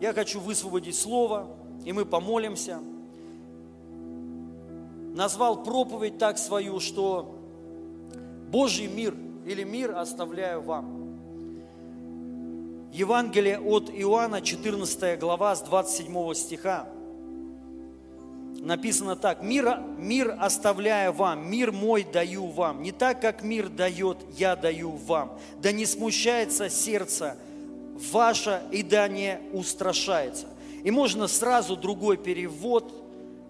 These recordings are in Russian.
я хочу высвободить слово, и мы помолимся. Назвал проповедь так свою, что Божий мир или мир оставляю вам. Евангелие от Иоанна, 14 глава, с 27 стиха. Написано так, мир, мир оставляя вам, мир мой даю вам, не так, как мир дает, я даю вам. Да не смущается сердце ваше и да не устрашается. И можно сразу другой перевод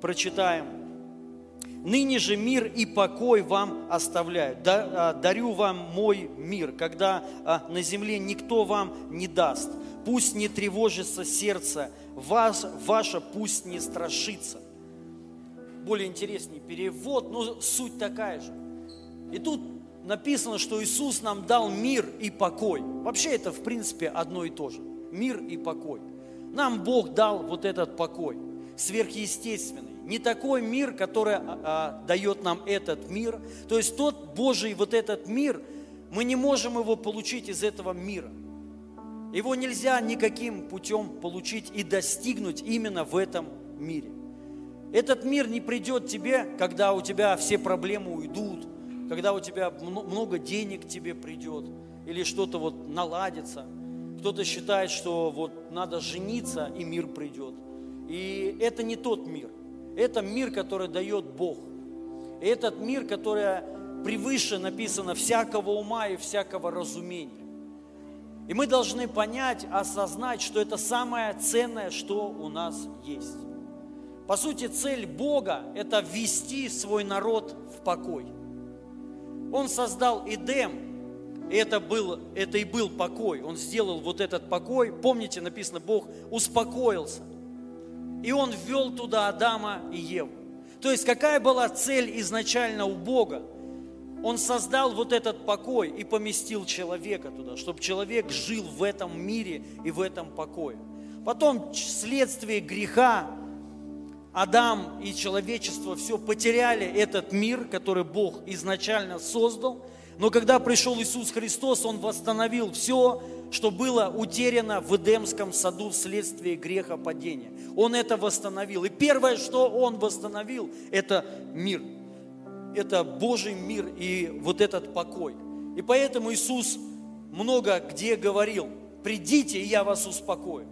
прочитаем. Ныне же мир и покой вам оставляю. А, дарю вам мой мир, когда а, на земле никто вам не даст. Пусть не тревожится сердце, вас, ваше пусть не страшится. Более интересный перевод, но суть такая же. И тут написано, что Иисус нам дал мир и покой. Вообще это, в принципе, одно и то же. Мир и покой. Нам Бог дал вот этот покой, сверхъестественный. Не такой мир, который а, а, дает нам этот мир. То есть тот Божий вот этот мир, мы не можем его получить из этого мира. Его нельзя никаким путем получить и достигнуть именно в этом мире. Этот мир не придет тебе, когда у тебя все проблемы уйдут, когда у тебя много денег тебе придет, или что-то вот наладится. Кто-то считает, что вот надо жениться, и мир придет. И это не тот мир. Это мир, который дает Бог. И этот мир, который превыше написано всякого ума и всякого разумения. И мы должны понять, осознать, что это самое ценное, что у нас есть. По сути, цель Бога – это ввести свой народ в покой – он создал Эдем, и это, был, это и был покой. Он сделал вот этот покой. Помните, написано, Бог успокоился. И Он ввел туда Адама и Еву. То есть какая была цель изначально у Бога? Он создал вот этот покой и поместил человека туда, чтобы человек жил в этом мире и в этом покое. Потом вследствие греха Адам и человечество все потеряли этот мир, который Бог изначально создал. Но когда пришел Иисус Христос, Он восстановил все, что было утеряно в Эдемском саду вследствие греха падения. Он это восстановил. И первое, что Он восстановил, это мир. Это Божий мир и вот этот покой. И поэтому Иисус много где говорил, придите, и я вас успокою.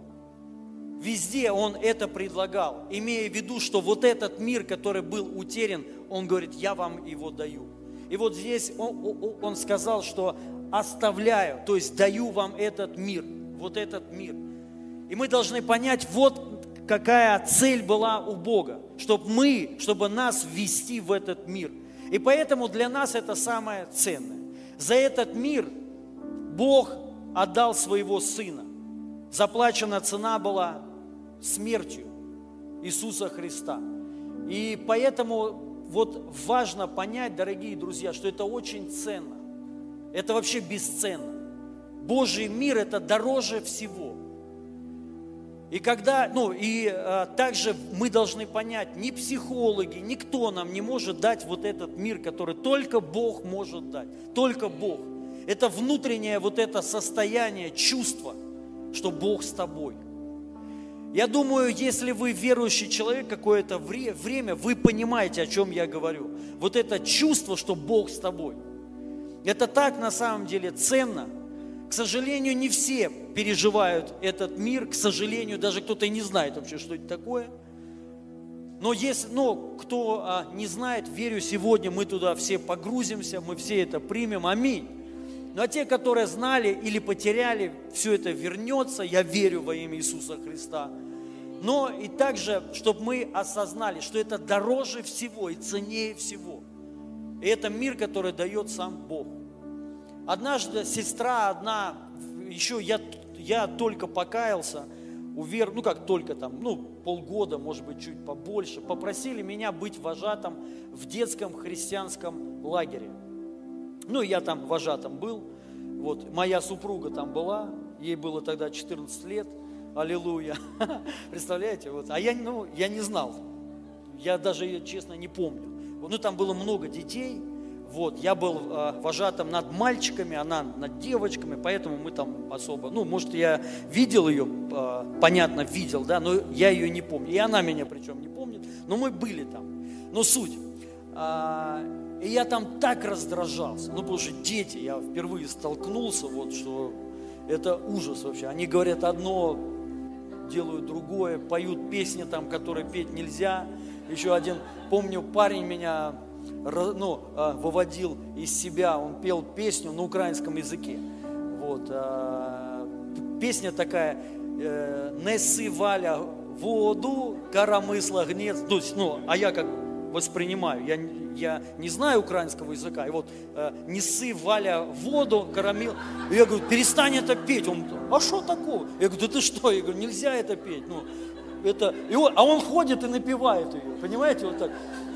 Везде он это предлагал, имея в виду, что вот этот мир, который был утерян, он говорит, я вам его даю. И вот здесь он, он сказал, что оставляю, то есть даю вам этот мир, вот этот мир. И мы должны понять, вот какая цель была у Бога, чтобы мы, чтобы нас ввести в этот мир. И поэтому для нас это самое ценное. За этот мир Бог отдал своего Сына. Заплачена цена была смертью Иисуса Христа. И поэтому вот важно понять, дорогие друзья, что это очень ценно. Это вообще бесценно. Божий мир – это дороже всего. И когда, ну и а, также мы должны понять, ни психологи, никто нам не может дать вот этот мир, который только Бог может дать. Только Бог. Это внутреннее вот это состояние, чувство, что Бог с тобой – я думаю, если вы верующий человек какое-то время, вы понимаете, о чем я говорю. Вот это чувство, что Бог с тобой. Это так на самом деле ценно. К сожалению, не все переживают этот мир. К сожалению, даже кто-то не знает вообще, что это такое. Но если, но кто а, не знает, верю, сегодня мы туда все погрузимся, мы все это примем. Аминь. Ну а те, которые знали или потеряли, все это вернется, я верю во имя Иисуса Христа. Но и также, чтобы мы осознали, что это дороже всего и ценнее всего. И это мир, который дает сам Бог. Однажды сестра одна, еще я, я только покаялся, увер, ну как только там, ну полгода, может быть, чуть побольше, попросили меня быть вожатым в детском христианском лагере. Ну, я там вожатым был. Вот, моя супруга там была, ей было тогда 14 лет. Аллилуйя. Представляете? Вот. А я, ну, я не знал. Я даже ее, честно, не помню. Ну, там было много детей. Вот, я был э, вожатым над мальчиками, она над девочками, поэтому мы там особо, ну, может, я видел ее, э, понятно, видел, да, но я ее не помню. И она меня причем не помнит, но мы были там. Но суть. А, и я там так раздражался. Ну, потому что дети, я впервые столкнулся, вот, что это ужас вообще. Они говорят одно, делают другое, поют песни там, которые петь нельзя. Еще один, помню, парень меня ну, а, выводил из себя, он пел песню на украинском языке. Вот, а, песня такая, э, «Неси Валя воду, коромысла гнец». Ну, а я как воспринимаю, я, я не знаю украинского языка, и вот э, «Неси Валя воду, коромил». И я говорю, перестань это петь. Он, а что такого? Я говорю, да ты что? Я говорю, нельзя это петь. Ну, это, и он, а он ходит и напевает ее, понимаете, вот так.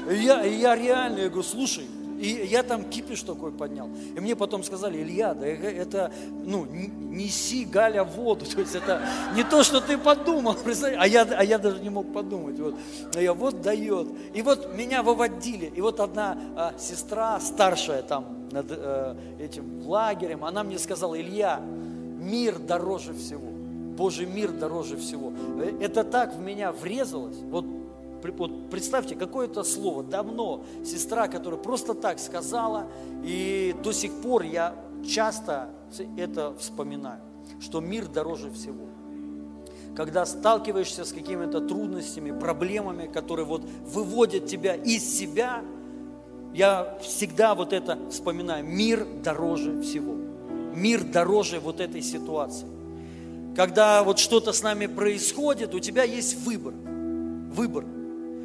И я, и я реально, я говорю, слушай, и я там кипиш такой поднял. И мне потом сказали, Илья, да это, ну, неси Галя воду. То есть это не то, что ты подумал, а я, а я даже не мог подумать. Вот. Но я вот дает. И вот меня выводили. И вот одна а, сестра, старшая там над а, этим лагерем, она мне сказала, Илья, мир дороже всего. Божий мир дороже всего. Э, это так в меня врезалось. Вот вот представьте, какое-то слово давно сестра, которая просто так сказала, и до сих пор я часто это вспоминаю, что мир дороже всего. Когда сталкиваешься с какими-то трудностями, проблемами, которые вот выводят тебя из себя, я всегда вот это вспоминаю. Мир дороже всего. Мир дороже вот этой ситуации. Когда вот что-то с нами происходит, у тебя есть выбор. Выбор.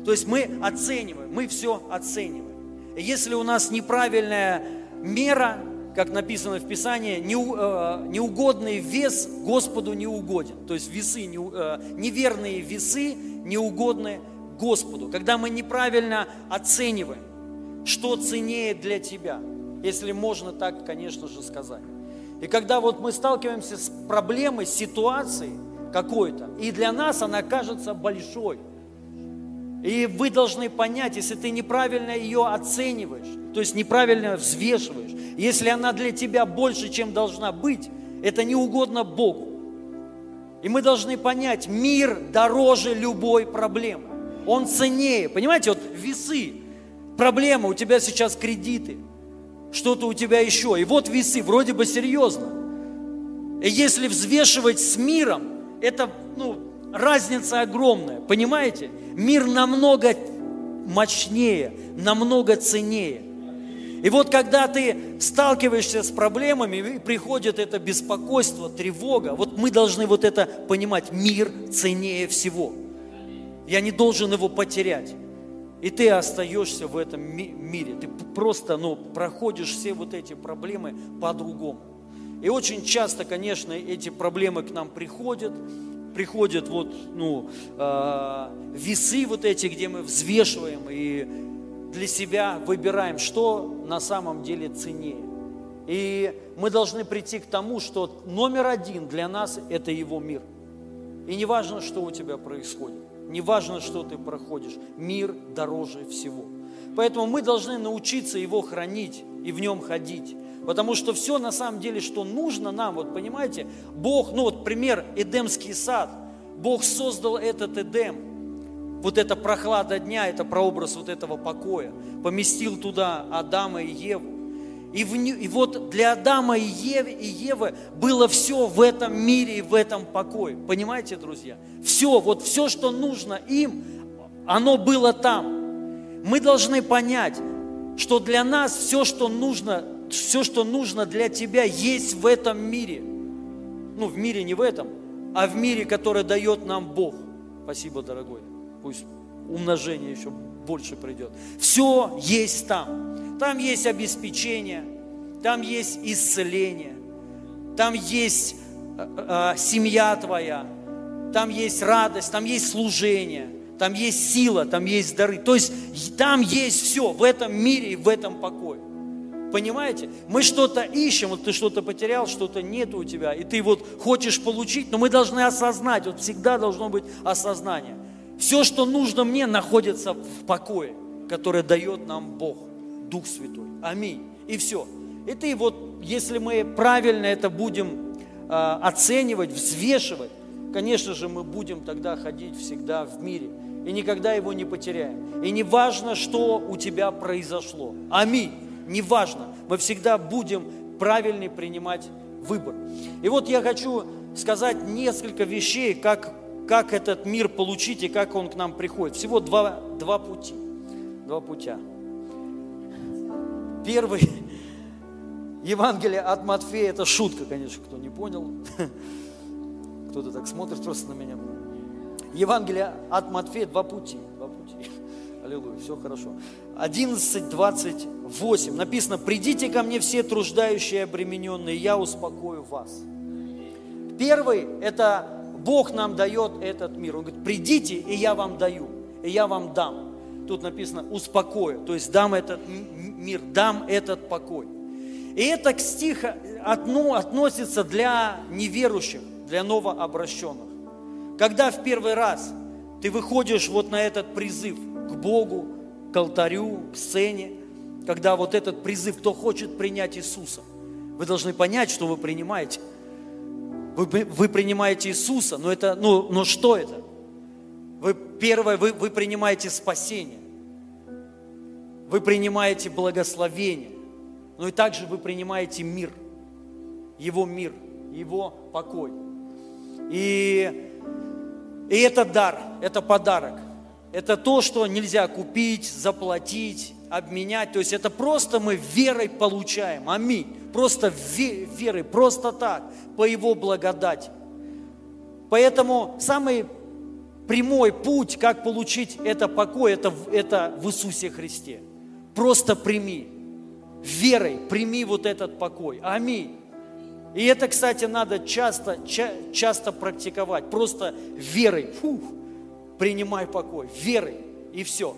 То есть мы оцениваем, мы все оцениваем. Если у нас неправильная мера, как написано в Писании, э, неугодный вес Господу не угоден. То есть весы, э, неверные весы неугодны Господу. Когда мы неправильно оцениваем, что ценнее для тебя, если можно так, конечно же, сказать. И когда вот мы сталкиваемся с проблемой, с ситуацией какой-то, и для нас она кажется большой – и вы должны понять, если ты неправильно ее оцениваешь, то есть неправильно взвешиваешь, если она для тебя больше, чем должна быть, это не угодно Богу. И мы должны понять, мир дороже любой проблемы. Он ценнее. Понимаете, вот весы, проблема, у тебя сейчас кредиты, что-то у тебя еще. И вот весы, вроде бы серьезно. И если взвешивать с миром, это, ну, разница огромная, понимаете? Мир намного мощнее, намного ценнее. И вот когда ты сталкиваешься с проблемами, приходит это беспокойство, тревога, вот мы должны вот это понимать, мир ценнее всего. Я не должен его потерять. И ты остаешься в этом мире. Ты просто ну, проходишь все вот эти проблемы по-другому. И очень часто, конечно, эти проблемы к нам приходят, приходят вот, ну, э, весы вот эти, где мы взвешиваем и для себя выбираем, что на самом деле ценнее. И мы должны прийти к тому, что номер один для нас – это Его мир. И не важно, что у тебя происходит, не важно, что ты проходишь, мир дороже всего. Поэтому мы должны научиться Его хранить и в Нем ходить. Потому что все на самом деле, что нужно нам, вот понимаете, Бог, ну вот пример Эдемский сад, Бог создал этот Эдем, вот эта прохлада дня, это прообраз вот этого покоя, поместил туда Адама и Еву. И, в, и вот для Адама и Евы, и Евы было все в этом мире и в этом покое. Понимаете, друзья? Все, вот все, что нужно им, оно было там. Мы должны понять, что для нас все, что нужно все, что нужно для тебя, есть в этом мире. Ну, в мире не в этом, а в мире, который дает нам Бог. Спасибо, дорогой. Пусть умножение еще больше придет. Все есть там. Там есть обеспечение, там есть исцеление, там есть э, э, семья твоя, там есть радость, там есть служение, там есть сила, там есть дары. То есть там есть все в этом мире и в этом покое. Понимаете? Мы что-то ищем, вот ты что-то потерял, что-то нет у тебя, и ты вот хочешь получить, но мы должны осознать, вот всегда должно быть осознание. Все, что нужно мне, находится в покое, которое дает нам Бог, Дух Святой. Аминь. И все. И ты вот, если мы правильно это будем э, оценивать, взвешивать, конечно же, мы будем тогда ходить всегда в мире и никогда его не потеряем. И не важно, что у тебя произошло. Аминь. Не важно. Мы всегда будем правильный принимать выбор. И вот я хочу сказать несколько вещей, как, как этот мир получить и как он к нам приходит. Всего два, два пути. Два путя. Первый, Евангелие от Матфея, это шутка, конечно, кто не понял. Кто-то так смотрит просто на меня. Евангелие от Матфея, два пути. Два пути. Аллилуйя, все хорошо. 11, 28 написано, «Придите ко мне все труждающие и обремененные, я успокою вас». Первый – это Бог нам дает этот мир. Он говорит, придите, и я вам даю, и я вам дам. Тут написано «успокою», то есть дам этот мир, дам этот покой. И это стих относится для неверующих, для новообращенных. Когда в первый раз ты выходишь вот на этот призыв к Богу, к алтарю, к сцене, когда вот этот призыв, кто хочет принять Иисуса, вы должны понять, что вы принимаете. Вы, вы принимаете Иисуса, но это, ну, но что это? Вы первое, вы, вы принимаете спасение. Вы принимаете благословение. Но и также вы принимаете мир. Его мир, Его покой. И и это дар, это подарок. Это то, что нельзя купить, заплатить, обменять. То есть это просто мы верой получаем. Аминь. Просто верой, просто так, по Его благодати. Поэтому самый прямой путь, как получить это покой, это, это в Иисусе Христе. Просто прими. Верой прими вот этот покой. Аминь. И это, кстати, надо часто, ча, часто практиковать. Просто верой. Фух, принимай покой. Верой. И все.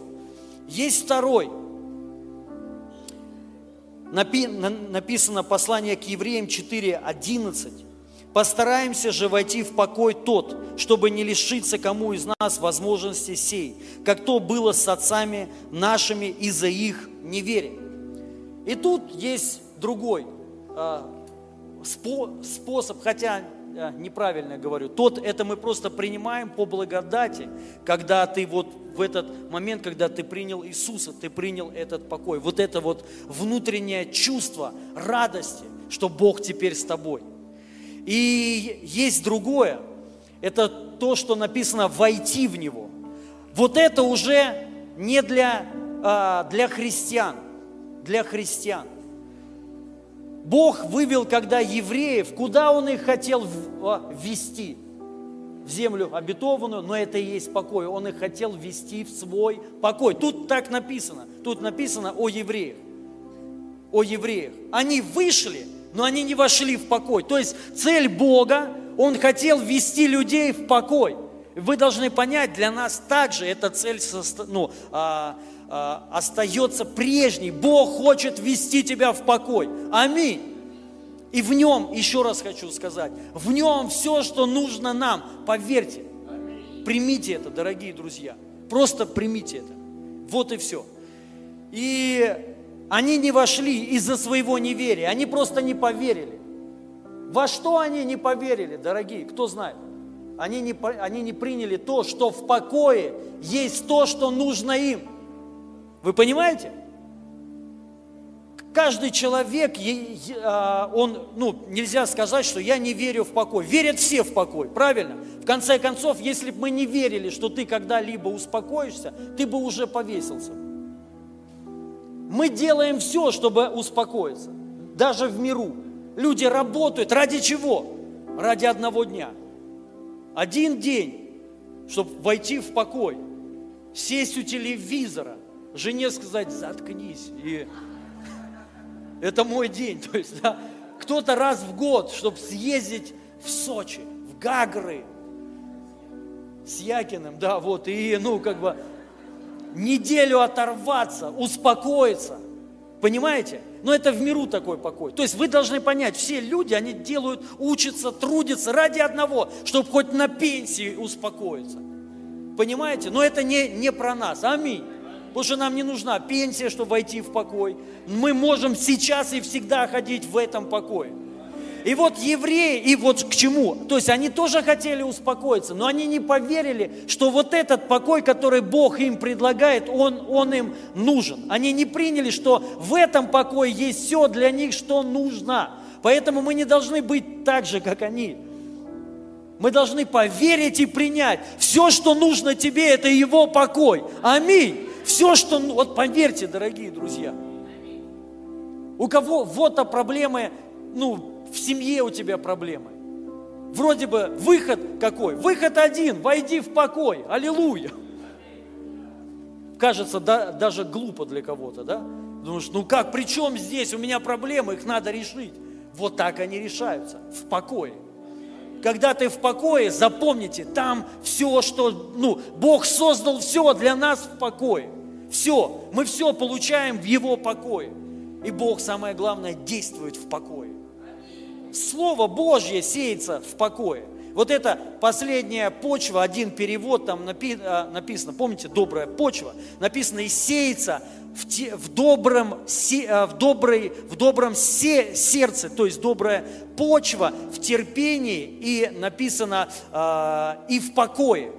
Есть второй. Напи, написано послание к евреям 4.11. Постараемся же войти в покой тот, чтобы не лишиться кому из нас возможности сей, как то было с отцами нашими из-за их неверия. И тут есть другой а, способ, хотя э, неправильно говорю, тот это мы просто принимаем по благодати, когда ты вот в этот момент, когда ты принял Иисуса, ты принял этот покой. Вот это вот внутреннее чувство радости, что Бог теперь с тобой. И есть другое, это то, что написано «войти в Него». Вот это уже не для, а, для христиан, для христиан. Бог вывел, когда евреев, куда Он их хотел ввести? В землю обетованную, но это и есть покой. Он их хотел ввести в свой покой. Тут так написано. Тут написано о евреях. О евреях. Они вышли, но они не вошли в покой. То есть цель Бога, Он хотел ввести людей в покой. Вы должны понять, для нас также эта цель ну, а, остается прежней. Бог хочет вести тебя в покой. Аминь. И в нем, еще раз хочу сказать, в нем все, что нужно нам. Поверьте, примите это, дорогие друзья. Просто примите это. Вот и все. И они не вошли из-за своего неверия, они просто не поверили. Во что они не поверили, дорогие, кто знает? Они не, они не приняли то, что в покое есть то, что нужно им. Вы понимаете? Каждый человек, а, он, ну, нельзя сказать, что я не верю в покой. Верят все в покой, правильно? В конце концов, если бы мы не верили, что ты когда-либо успокоишься, ты бы уже повесился. Мы делаем все, чтобы успокоиться, даже в миру. Люди работают ради чего? Ради одного дня. Один день, чтобы войти в покой, сесть у телевизора, жене сказать, заткнись. И это мой день. То есть, да, кто-то раз в год, чтобы съездить в Сочи, в Гагры, с Якиным, да, вот, и, ну, как бы, неделю оторваться, успокоиться. Понимаете? Но это в миру такой покой. То есть вы должны понять, все люди, они делают, учатся, трудятся ради одного, чтобы хоть на пенсии успокоиться. Понимаете? Но это не, не про нас. Аминь. Потому что нам не нужна пенсия, чтобы войти в покой. Мы можем сейчас и всегда ходить в этом покое. И вот евреи, и вот к чему? То есть они тоже хотели успокоиться, но они не поверили, что вот этот покой, который Бог им предлагает, он, он им нужен. Они не приняли, что в этом покое есть все для них, что нужно. Поэтому мы не должны быть так же, как они. Мы должны поверить и принять. Все, что нужно тебе, это Его покой. Аминь. Все, что... Вот поверьте, дорогие друзья. У кого вот то проблемы, ну, в семье у тебя проблемы. Вроде бы выход какой? Выход один, войди в покой. Аллилуйя. Кажется, да, даже глупо для кого-то, да? Думаешь, ну как, при чем здесь? У меня проблемы, их надо решить. Вот так они решаются, в покое. Когда ты в покое, запомните, там все, что, ну, Бог создал все для нас в покое. Все, мы все получаем в Его покое. И Бог, самое главное, действует в покое. Слово Божье сеется в покое. Вот это последняя почва, один перевод там а, написано, помните, добрая почва, написано и сеется в, те, в добром, а, в, доброй, в добром се, сердце, то есть добрая почва в терпении и написано э, и в покое,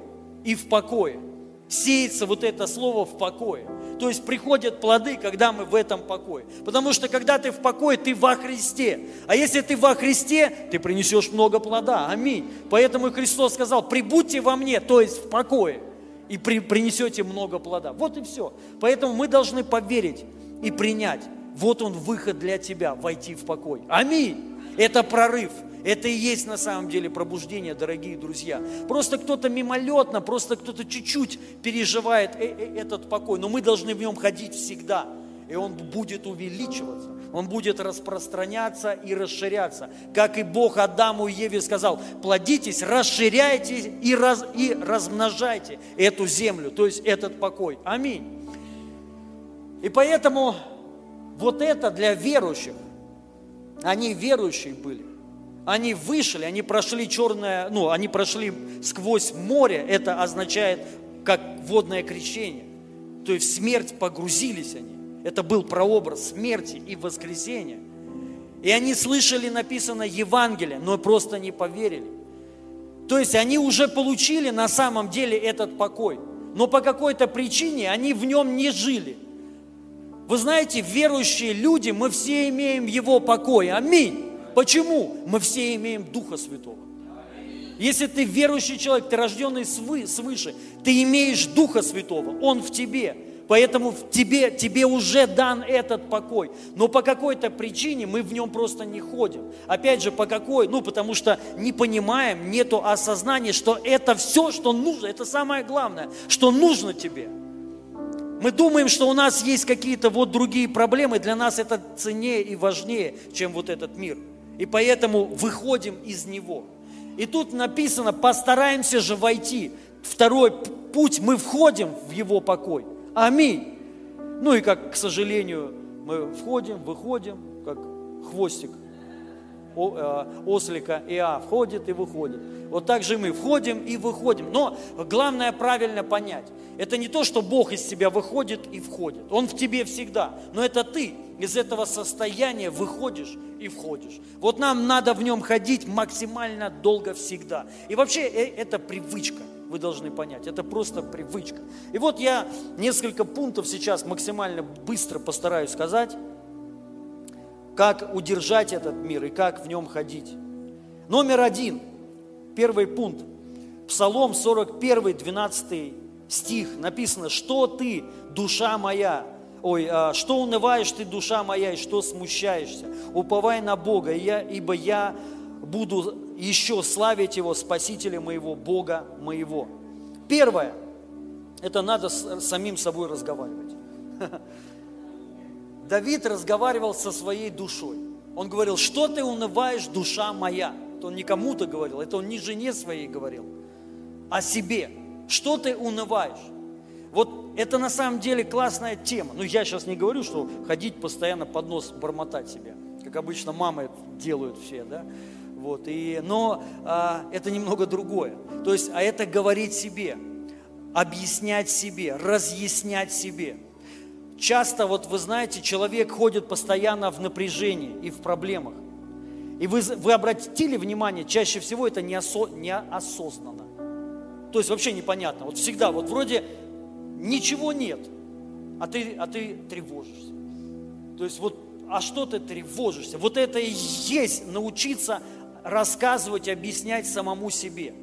и в покое. Сеется вот это слово в покое. То есть приходят плоды, когда мы в этом покое. Потому что когда ты в покое, ты во Христе. А если ты во Христе, ты принесешь много плода. Аминь. Поэтому Христос сказал, прибудьте во мне, то есть в покое, и при, принесете много плода. Вот и все. Поэтому мы должны поверить и принять. Вот он выход для тебя, войти в покой. Аминь. Это прорыв. Это и есть на самом деле пробуждение, дорогие друзья. Просто кто-то мимолетно, просто кто-то чуть-чуть переживает э, э, этот покой, но мы должны в нем ходить всегда. И он будет увеличиваться, он будет распространяться и расширяться. Как и Бог Адаму и Еве сказал, плодитесь, расширяйте и, раз, и размножайте эту землю, то есть этот покой. Аминь. И поэтому вот это для верующих, они верующие были. Они вышли, они прошли черное, ну, они прошли сквозь море, это означает как водное крещение. То есть в смерть погрузились они. Это был прообраз смерти и воскресения. И они слышали написано Евангелие, но просто не поверили. То есть они уже получили на самом деле этот покой, но по какой-то причине они в нем не жили. Вы знаете, верующие люди, мы все имеем Его покой. Аминь. Почему? Мы все имеем Духа Святого. Если ты верующий человек, ты рожденный свыше, ты имеешь Духа Святого, Он в тебе. Поэтому в тебе, тебе уже дан этот покой. Но по какой-то причине мы в нем просто не ходим. Опять же, по какой? Ну, потому что не понимаем, нету осознания, что это все, что нужно, это самое главное, что нужно тебе. Мы думаем, что у нас есть какие-то вот другие проблемы, для нас это ценнее и важнее, чем вот этот мир – и поэтому выходим из него. И тут написано, постараемся же войти. Второй путь, мы входим в его покой. Аминь. Ну и как, к сожалению, мы входим, выходим, как хвостик ослика Иа входит и выходит. Вот так же мы входим и выходим. Но главное правильно понять. Это не то, что Бог из тебя выходит и входит. Он в тебе всегда. Но это ты из этого состояния выходишь и входишь. Вот нам надо в нем ходить максимально долго всегда. И вообще э, это привычка вы должны понять. Это просто привычка. И вот я несколько пунктов сейчас максимально быстро постараюсь сказать как удержать этот мир и как в нем ходить. Номер один, первый пункт, Псалом 41, 12 стих, написано, что ты, душа моя, ой, а, что унываешь ты, душа моя, и что смущаешься, уповай на Бога, я, ибо я буду еще славить Его, Спасителя моего, Бога моего. Первое, это надо с самим собой разговаривать. Давид разговаривал со своей душой. Он говорил, что ты унываешь, душа моя? Это он не кому-то говорил, это он не жене своей говорил, а себе. Что ты унываешь? Вот это на самом деле классная тема. Ну, я сейчас не говорю, что ходить постоянно под нос бормотать себя, как обычно мамы делают все, да? Вот, и, но а, это немного другое. То есть, а это говорить себе, объяснять себе, разъяснять себе – Часто, вот вы знаете, человек ходит постоянно в напряжении и в проблемах. И вы, вы обратили внимание, чаще всего это неосо, неосознанно. То есть вообще непонятно. Вот всегда, вот вроде ничего нет, а ты, а ты тревожишься. То есть вот, а что ты тревожишься? Вот это и есть научиться рассказывать, объяснять самому себе.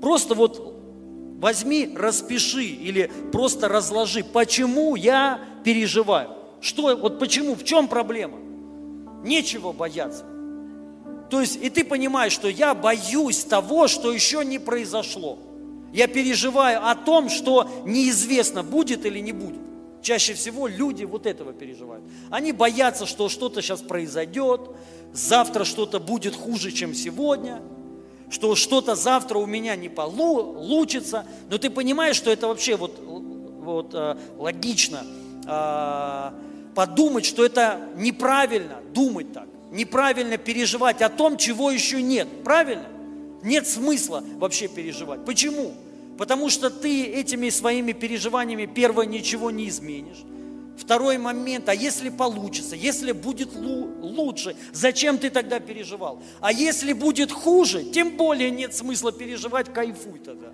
Просто вот возьми, распиши или просто разложи, почему я переживаю. Что, вот почему, в чем проблема? Нечего бояться. То есть, и ты понимаешь, что я боюсь того, что еще не произошло. Я переживаю о том, что неизвестно, будет или не будет. Чаще всего люди вот этого переживают. Они боятся, что что-то сейчас произойдет, завтра что-то будет хуже, чем сегодня, что что-то завтра у меня не получится. Но ты понимаешь, что это вообще вот, вот э, логично э, подумать, что это неправильно думать так неправильно переживать о том, чего еще нет. Правильно? Нет смысла вообще переживать. Почему? Потому что ты этими своими переживаниями, первое, ничего не изменишь. Второй момент, а если получится, если будет лучше, зачем ты тогда переживал? А если будет хуже, тем более нет смысла переживать, кайфуй тогда.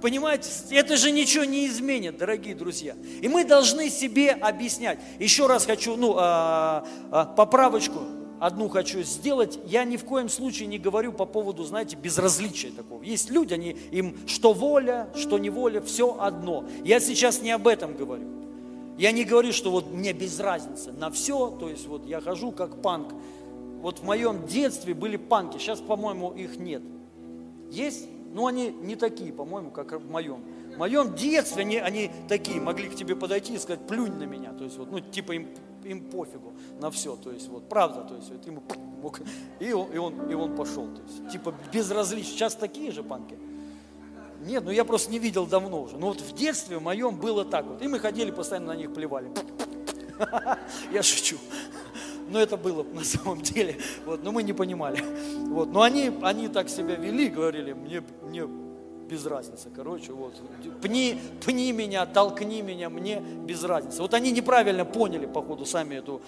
Понимаете, это же ничего не изменит, дорогие друзья. И мы должны себе объяснять. Еще раз хочу, ну, а, а, поправочку одну хочу сделать. Я ни в коем случае не говорю по поводу, знаете, безразличия такого. Есть люди, они, им что воля, что не воля, все одно. Я сейчас не об этом говорю. Я не говорю, что вот мне без разницы на все, то есть вот я хожу как панк. Вот в моем детстве были панки, сейчас, по-моему, их нет. Есть? Ну, они не такие, по-моему, как в моем. В моем детстве они, они такие, могли к тебе подойти и сказать, плюнь на меня. То есть, вот, ну, типа им, им пофигу на все. То есть, вот, правда, то есть, вот, ему, и он, и он, и он пошел. То есть, типа безразлично. Сейчас такие же панки. Нет, ну я просто не видел давно уже. Но вот в детстве моем было так вот. И мы ходили, постоянно на них плевали. Я шучу. Но это было на самом деле. Вот, но мы не понимали. Вот, но они, они так себя вели, говорили, мне, мне без разницы, короче, вот, пни, пни меня, толкни меня, мне без разницы. Вот они неправильно поняли, походу, сами эту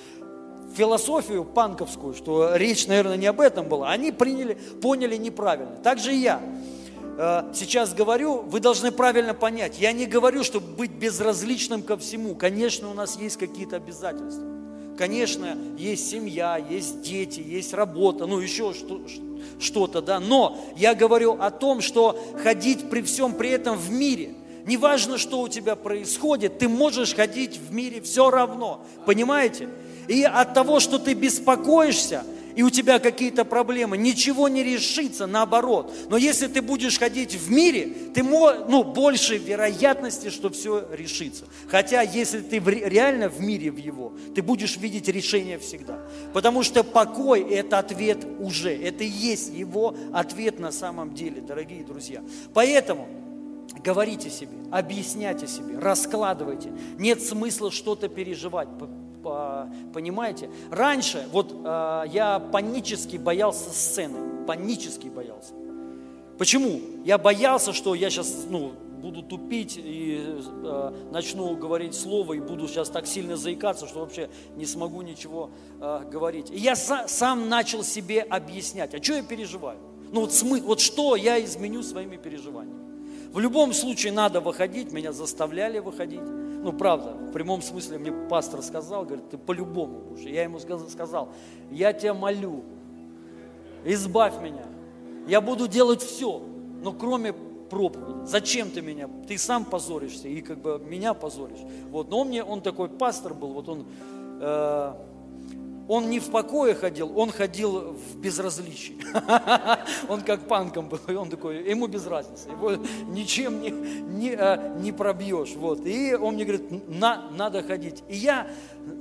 философию панковскую, что речь, наверное, не об этом была. Они приняли, поняли неправильно. Так же и я э, сейчас говорю, вы должны правильно понять. Я не говорю, чтобы быть безразличным ко всему. Конечно, у нас есть какие-то обязательства. Конечно, есть семья, есть дети, есть работа, ну еще что-то, да. Но я говорю о том, что ходить при всем при этом в мире, неважно, что у тебя происходит, ты можешь ходить в мире все равно, понимаете? И от того, что ты беспокоишься, и у тебя какие-то проблемы, ничего не решится, наоборот. Но если ты будешь ходить в мире, ты ну, больше вероятности, что все решится. Хотя, если ты реально в мире в его, ты будешь видеть решение всегда. Потому что покой – это ответ уже. Это и есть его ответ на самом деле, дорогие друзья. Поэтому говорите себе, объясняйте себе, раскладывайте. Нет смысла что-то переживать понимаете? Раньше вот э, я панически боялся сцены, панически боялся. Почему? Я боялся, что я сейчас ну, буду тупить и э, начну говорить слово и буду сейчас так сильно заикаться, что вообще не смогу ничего э, говорить. И я са, сам начал себе объяснять, а что я переживаю? Ну вот, смы, вот что я изменю своими переживаниями? В любом случае надо выходить, меня заставляли выходить. Ну, правда, в прямом смысле мне пастор сказал, говорит, ты по-любому будешь. Я ему сказал, я тебя молю, избавь меня. Я буду делать все, но кроме проповеди. Зачем ты меня? Ты сам позоришься и как бы меня позоришь. Вот. Но он мне, он такой пастор был, вот он э, он не в покое ходил, он ходил в безразличии. Он как панком был, и он такой, ему без разницы, его ничем не, не, а, не пробьешь. Вот. И он мне говорит, На, надо ходить. И я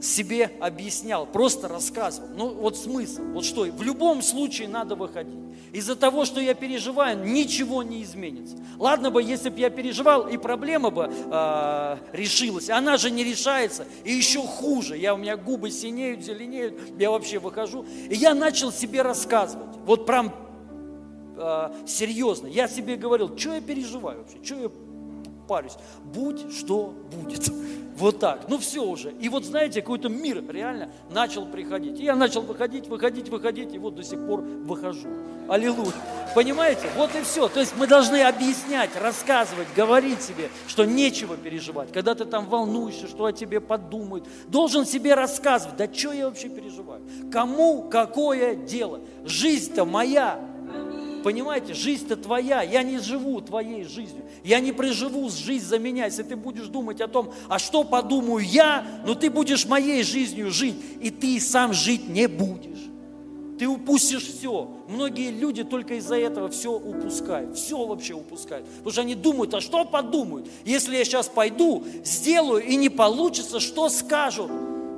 себе объяснял, просто рассказывал. Ну вот смысл, вот что, в любом случае надо выходить. Из-за того, что я переживаю, ничего не изменится. Ладно бы, если бы я переживал, и проблема бы э, решилась. Она же не решается, и еще хуже. Я, у меня губы синеют, зеленеют, я вообще выхожу. И я начал себе рассказывать, вот прям э, серьезно. Я себе говорил, что я переживаю вообще, что я парюсь. Будь что будет. Вот так. Ну все уже. И вот знаете, какой-то мир реально начал приходить. И я начал выходить, выходить, выходить, и вот до сих пор выхожу. Аллилуйя. Понимаете? Вот и все. То есть мы должны объяснять, рассказывать, говорить себе, что нечего переживать. Когда ты там волнуешься, что о тебе подумают, должен себе рассказывать, да что я вообще переживаю? Кому какое дело? Жизнь-то моя, Понимаете, жизнь-то твоя, я не живу твоей жизнью, я не проживу жизнь за меня. Если ты будешь думать о том, а что подумаю я, но ты будешь моей жизнью жить, и ты сам жить не будешь. Ты упустишь все. Многие люди только из-за этого все упускают, все вообще упускают. Потому что они думают, а что подумают? Если я сейчас пойду, сделаю и не получится, что скажут?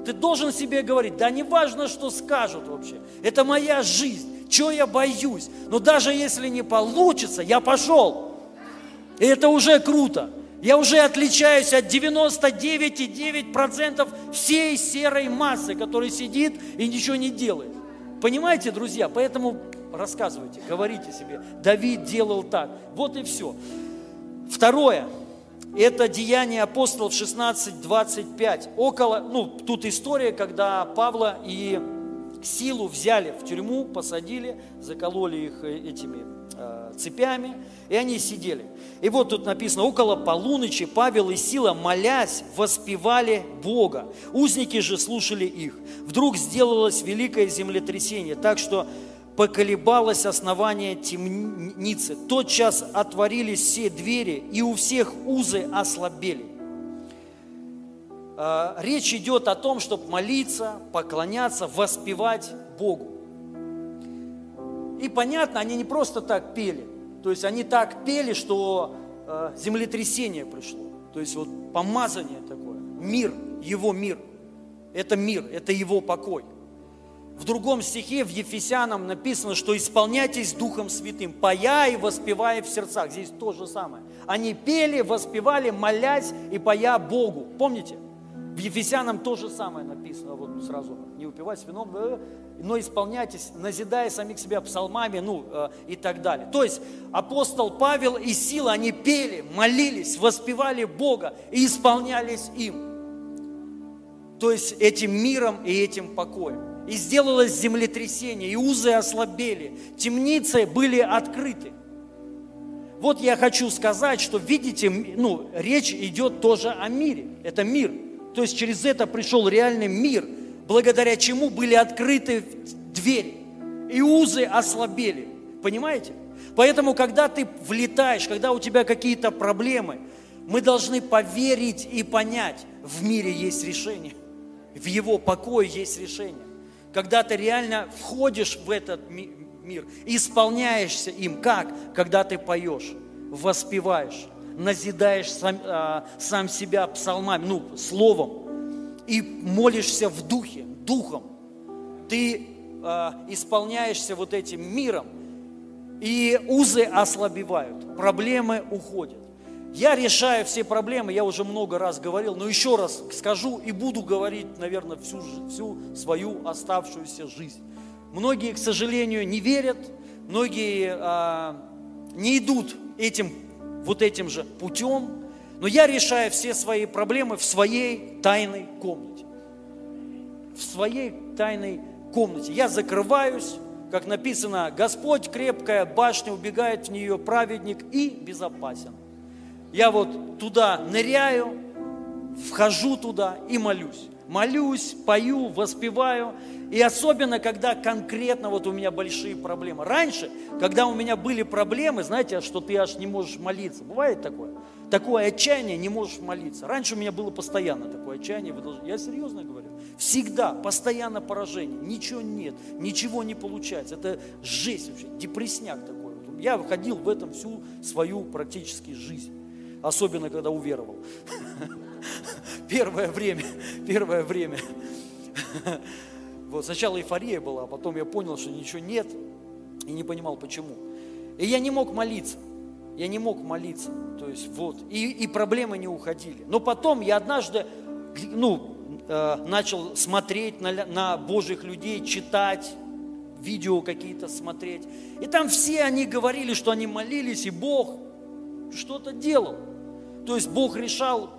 Ты должен себе говорить, да не важно, что скажут вообще. Это моя жизнь чего я боюсь? Но даже если не получится, я пошел. И это уже круто. Я уже отличаюсь от 99,9% всей серой массы, которая сидит и ничего не делает. Понимаете, друзья? Поэтому рассказывайте, говорите себе, Давид делал так. Вот и все. Второе. Это Деяние апостолов 16:25. Около, ну, тут история, когда Павла и силу взяли в тюрьму, посадили, закололи их э, этими э, цепями, и они сидели. И вот тут написано, около полуночи Павел и Сила, молясь, воспевали Бога. Узники же слушали их. Вдруг сделалось великое землетрясение, так что поколебалось основание темницы. Тот час отворились все двери, и у всех узы ослабели. Э, речь идет о том, чтобы молиться, поклоняться, воспевать Богу. И понятно, они не просто так пели. То есть они так пели, что э, землетрясение пришло. То есть вот помазание такое. Мир, его мир. Это мир, это его покой. В другом стихе в Ефесянам написано, что исполняйтесь Духом Святым, поя и воспевая в сердцах. Здесь то же самое. Они пели, воспевали, молясь и поя Богу. Помните? В Ефесянам то же самое написано, вот сразу, не упивать вином, э, но исполняйтесь, назидая самих себя псалмами, ну э, и так далее. То есть апостол Павел и Сила, они пели, молились, воспевали Бога и исполнялись им. То есть этим миром и этим покоем. И сделалось землетрясение, и узы ослабели, темницы были открыты. Вот я хочу сказать, что видите, ну, речь идет тоже о мире. Это мир. То есть через это пришел реальный мир, благодаря чему были открыты двери, и узы ослабели. Понимаете? Поэтому, когда ты влетаешь, когда у тебя какие-то проблемы, мы должны поверить и понять, в мире есть решение, в его покое есть решение. Когда ты реально входишь в этот мир, исполняешься им, как? Когда ты поешь, воспеваешь, назидаешь сам, а, сам себя псалмами, ну, словом, и молишься в духе, духом. Ты а, исполняешься вот этим миром, и узы ослабевают, проблемы уходят. Я решаю все проблемы, я уже много раз говорил, но еще раз скажу и буду говорить, наверное, всю, всю свою оставшуюся жизнь. Многие, к сожалению, не верят, многие а, не идут этим вот этим же путем, но я решаю все свои проблемы в своей тайной комнате. В своей тайной комнате. Я закрываюсь, как написано, Господь крепкая башня, убегает в нее праведник и безопасен. Я вот туда ныряю, вхожу туда и молюсь. Молюсь, пою, воспеваю. И особенно, когда конкретно вот у меня большие проблемы. Раньше, когда у меня были проблемы, знаете, что ты аж не можешь молиться. Бывает такое? Такое отчаяние, не можешь молиться. Раньше у меня было постоянно такое отчаяние. Я серьезно говорю. Всегда, постоянно поражение. Ничего нет, ничего не получается. Это жесть вообще, депресняк такой. Я выходил в этом всю свою практически жизнь. Особенно, когда уверовал. Первое время, первое время. Вот сначала эйфория была, а потом я понял, что ничего нет, и не понимал, почему. И я не мог молиться. Я не мог молиться. То есть вот. И, и проблемы не уходили. Но потом я однажды, ну, э, начал смотреть на, на Божьих людей, читать, видео какие-то смотреть. И там все они говорили, что они молились, и Бог что-то делал. То есть Бог решал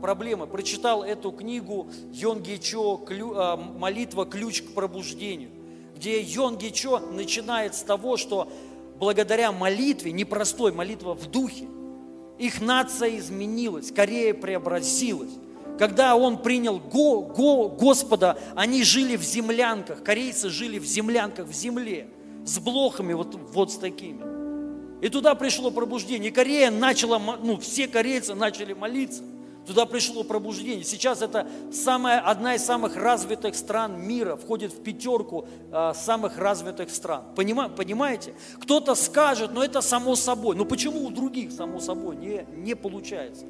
проблемы. Прочитал эту книгу Йонги Чо а, «Молитва. Ключ к пробуждению», где Йонги Чо начинает с того, что благодаря молитве, непростой молитва в духе, их нация изменилась, Корея преобразилась. Когда он принял го, го, Господа, они жили в землянках, корейцы жили в землянках, в земле, с блохами вот, вот с такими. И туда пришло пробуждение. Корея начала, ну, все корейцы начали молиться. Туда пришло пробуждение. Сейчас это самая, одна из самых развитых стран мира, входит в пятерку э, самых развитых стран. Понима, понимаете? Кто-то скажет, но это само собой. Но почему у других само собой не, не получается?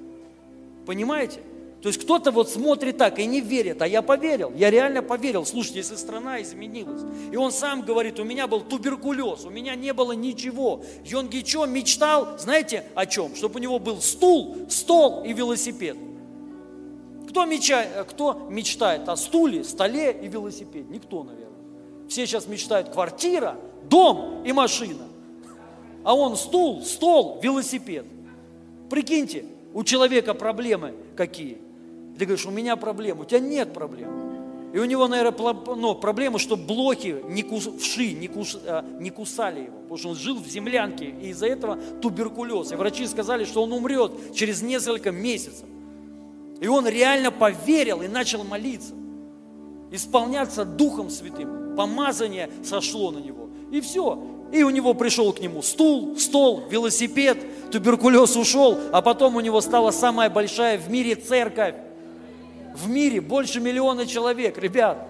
Понимаете? То есть кто-то вот смотрит так и не верит, а я поверил, я реально поверил. Слушайте, если страна изменилась, и он сам говорит, у меня был туберкулез, у меня не было ничего. Йонги Чо мечтал, знаете о чем? Чтобы у него был стул, стол и велосипед. Кто, меча, кто мечтает о стуле, столе и велосипеде? Никто, наверное. Все сейчас мечтают квартира, дом и машина. А он стул, стол, велосипед. Прикиньте, у человека проблемы какие – ты говоришь, у меня проблема. У тебя нет проблем. И у него, наверное, ну, проблема, что блоки не кус, вши не, кус, а, не кусали его, потому что он жил в землянке, и из-за этого туберкулез. И врачи сказали, что он умрет через несколько месяцев. И он реально поверил и начал молиться, исполняться Духом Святым. Помазание сошло на него. И все. И у него пришел к нему стул, стол, велосипед, туберкулез ушел, а потом у него стала самая большая в мире церковь в мире, больше миллиона человек, ребят.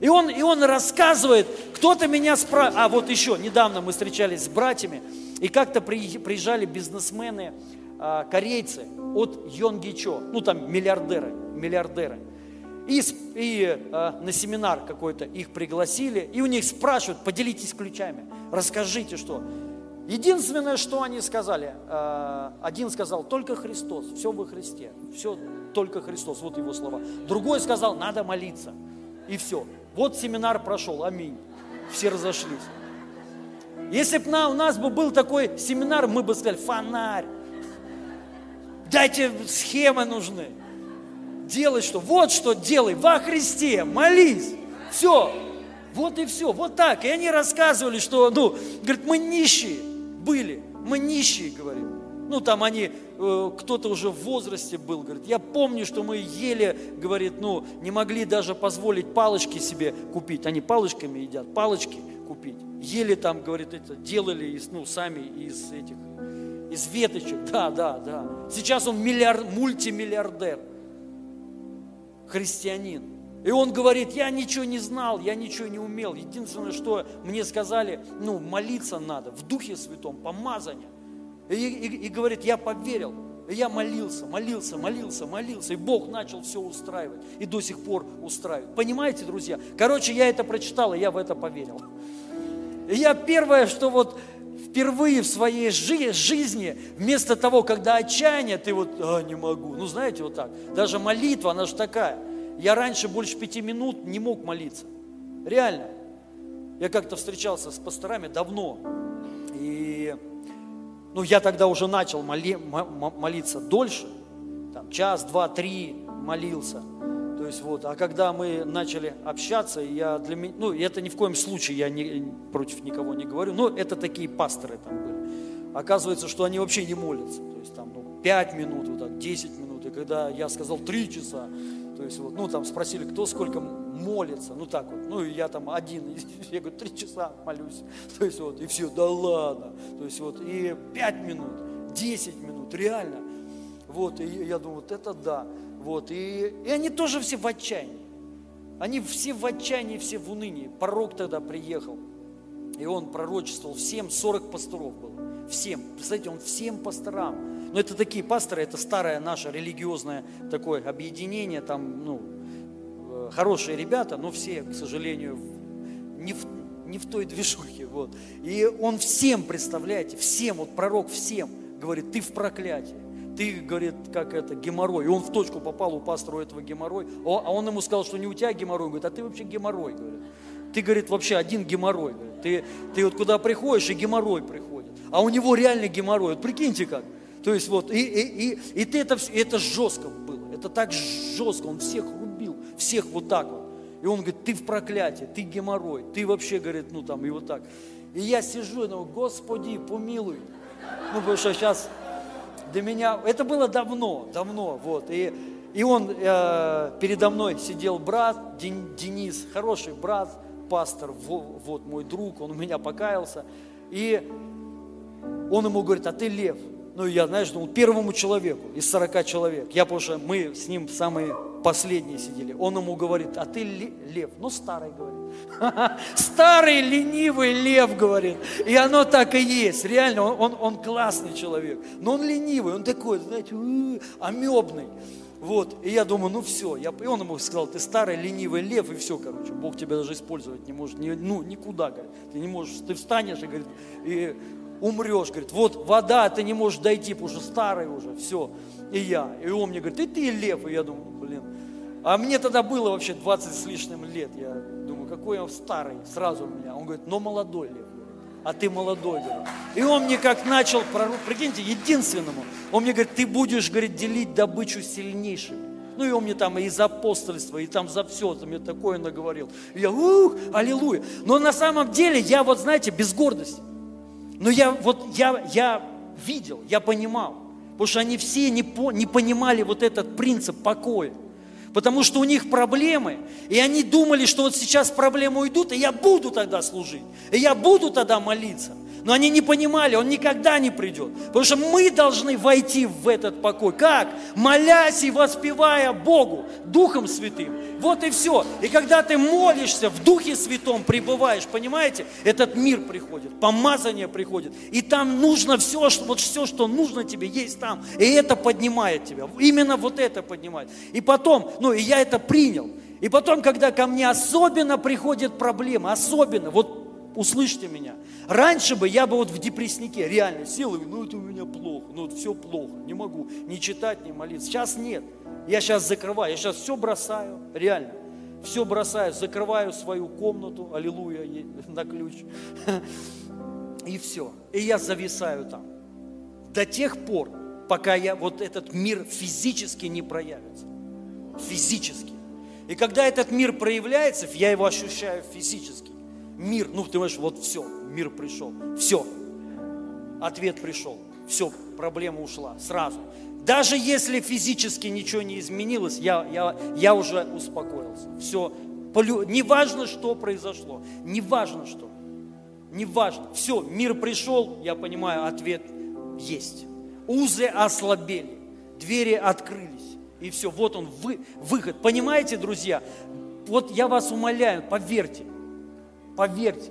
И он, и он рассказывает, кто-то меня спрашивает, а вот еще, недавно мы встречались с братьями, и как-то приезжали бизнесмены, а, корейцы от Йонгичо, ну там миллиардеры, миллиардеры. И, и а, на семинар какой-то их пригласили, и у них спрашивают, поделитесь ключами, расскажите, что. Единственное, что они сказали, а, один сказал, только Христос, все во Христе, все только Христос. Вот его слова. Другой сказал, надо молиться. И все. Вот семинар прошел. Аминь. Все разошлись. Если бы у нас бы был такой семинар, мы бы сказали, фонарь. Дайте схемы нужны. Делай что? Вот что делай во Христе. Молись. Все. Вот и все. Вот так. И они рассказывали, что, ну, говорит, мы нищие были. Мы нищие, говорит. Ну, там они, э, кто-то уже в возрасте был, говорит, я помню, что мы ели, говорит, ну, не могли даже позволить палочки себе купить. Они палочками едят, палочки купить. Ели там, говорит, это делали, из, ну, сами из этих, из веточек. Да, да, да. Сейчас он миллиард, мультимиллиардер, христианин. И он говорит, я ничего не знал, я ничего не умел. Единственное, что мне сказали, ну, молиться надо в Духе Святом, помазание. И, и, и говорит, я поверил, и я молился, молился, молился, молился, и Бог начал все устраивать, и до сих пор устраивает. Понимаете, друзья? Короче, я это прочитал, и я в это поверил. И я первое, что вот впервые в своей жи- жизни, вместо того, когда отчаяние, ты вот, а, не могу, ну знаете, вот так, даже молитва, она же такая. Я раньше больше пяти минут не мог молиться. Реально. Я как-то встречался с пасторами давно, и ну, я тогда уже начал моли, молиться дольше, там, час, два, три молился. То есть вот, а когда мы начали общаться, я для меня, ну, это ни в коем случае я не, против никого не говорю, но это такие пасторы там были. Оказывается, что они вообще не молятся. То есть там, ну, 5 минут, вот так, 10 минут. И когда я сказал 3 часа, то есть вот, ну, там спросили, кто сколько молится, ну так вот, ну и я там один, я говорю, три часа молюсь, то есть вот, и все, да ладно, то есть вот, и пять минут, десять минут, реально, вот, и я думаю, вот это да, вот, и, и они тоже все в отчаянии, они все в отчаянии, все в унынии, пророк тогда приехал, и он пророчествовал всем, 40 пасторов было, всем, представляете, он всем пасторам, но это такие пасторы, это старое наше религиозное такое объединение, там, ну, э, хорошие ребята, но все, к сожалению, не в, не в той движухе. Вот. И он всем, представляете, всем, вот пророк всем говорит, ты в проклятии. Ты, говорит, как это, геморрой. И он в точку попал у пастора этого геморрой. А он ему сказал, что не у тебя геморрой. Говорит, а ты вообще геморрой, говорит. Ты, говорит, вообще один геморрой. Говорит. Ты, ты вот куда приходишь, и геморрой приходит. А у него реально геморрой. Вот прикиньте как. То есть вот, и, и, и, и ты это, это жестко было, это так жестко, он всех рубил, всех вот так вот. И он говорит, ты в проклятии, ты геморрой, ты вообще, говорит, ну там, и вот так. И я сижу и думаю, Господи, помилуй. Ну, потому что сейчас для меня, это было давно, давно, вот. И, и он, э, передо мной сидел брат Денис, хороший брат, пастор, вот мой друг, он у меня покаялся. И он ему говорит, а ты лев. Ну, я, знаешь, думал, первому человеку из 40 человек. Я, потому что мы с ним самые последние сидели. Он ему говорит, а ты лев. Ну, старый, говорит. Старый ленивый лев, говорит. И оно так и есть. Реально, он, он, он классный человек. Но он ленивый, он такой, знаете, амебный. Вот, и я думаю, ну все. Я, и он ему сказал, ты старый ленивый лев, и все, короче. Бог тебя даже использовать не может. Ни, ну, никуда, говорит. Ты не можешь, ты встанешь и, говорит, и умрешь. Говорит, вот вода, ты не можешь дойти, потому что старый уже, все. И я. И он мне говорит, и ты лев. И я думаю, блин. А мне тогда было вообще 20 с лишним лет. Я думаю, какой он старый, сразу у меня. Он говорит, но молодой лев. А ты молодой, говорит. И он мне как начал, прикиньте, единственному. Он мне говорит, ты будешь, говорит, делить добычу сильнейшими. Ну и он мне там и за апостольство, и там за все, там мне такое наговорил. И я, ух, аллилуйя. Но на самом деле я вот, знаете, без гордости. Но я вот, я, я видел, я понимал. Потому что они все не, по, не понимали вот этот принцип покоя. Потому что у них проблемы, и они думали, что вот сейчас проблемы уйдут, и я буду тогда служить, и я буду тогда молиться. Но они не понимали, он никогда не придет. Потому что мы должны войти в этот покой. Как? Молясь и воспевая Богу, Духом Святым. Вот и все. И когда ты молишься, в Духе Святом пребываешь, понимаете, этот мир приходит, помазание приходит. И там нужно все, что, вот все, что нужно тебе, есть там. И это поднимает тебя. Именно вот это поднимает. И потом, ну и я это принял. И потом, когда ко мне особенно приходят проблемы, особенно, вот услышьте меня, Раньше бы я бы вот в депресснике реально сел и ну это у меня плохо, ну вот все плохо, не могу ни читать, ни молиться. Сейчас нет. Я сейчас закрываю, я сейчас все бросаю, реально. Все бросаю, закрываю свою комнату, аллилуйя, на ключ. И все. И я зависаю там. До тех пор, пока я, вот этот мир физически не проявится. Физически. И когда этот мир проявляется, я его ощущаю физически. Мир, ну ты понимаешь, вот все, мир пришел. Все. Ответ пришел. Все, проблема ушла сразу. Даже если физически ничего не изменилось, я, я, я уже успокоился. Все. Не важно, что произошло. Не важно, что. Не важно. Все, мир пришел, я понимаю, ответ есть. Узы ослабели, двери открылись. И все, вот он, вы, выход. Понимаете, друзья? Вот я вас умоляю, поверьте, поверьте,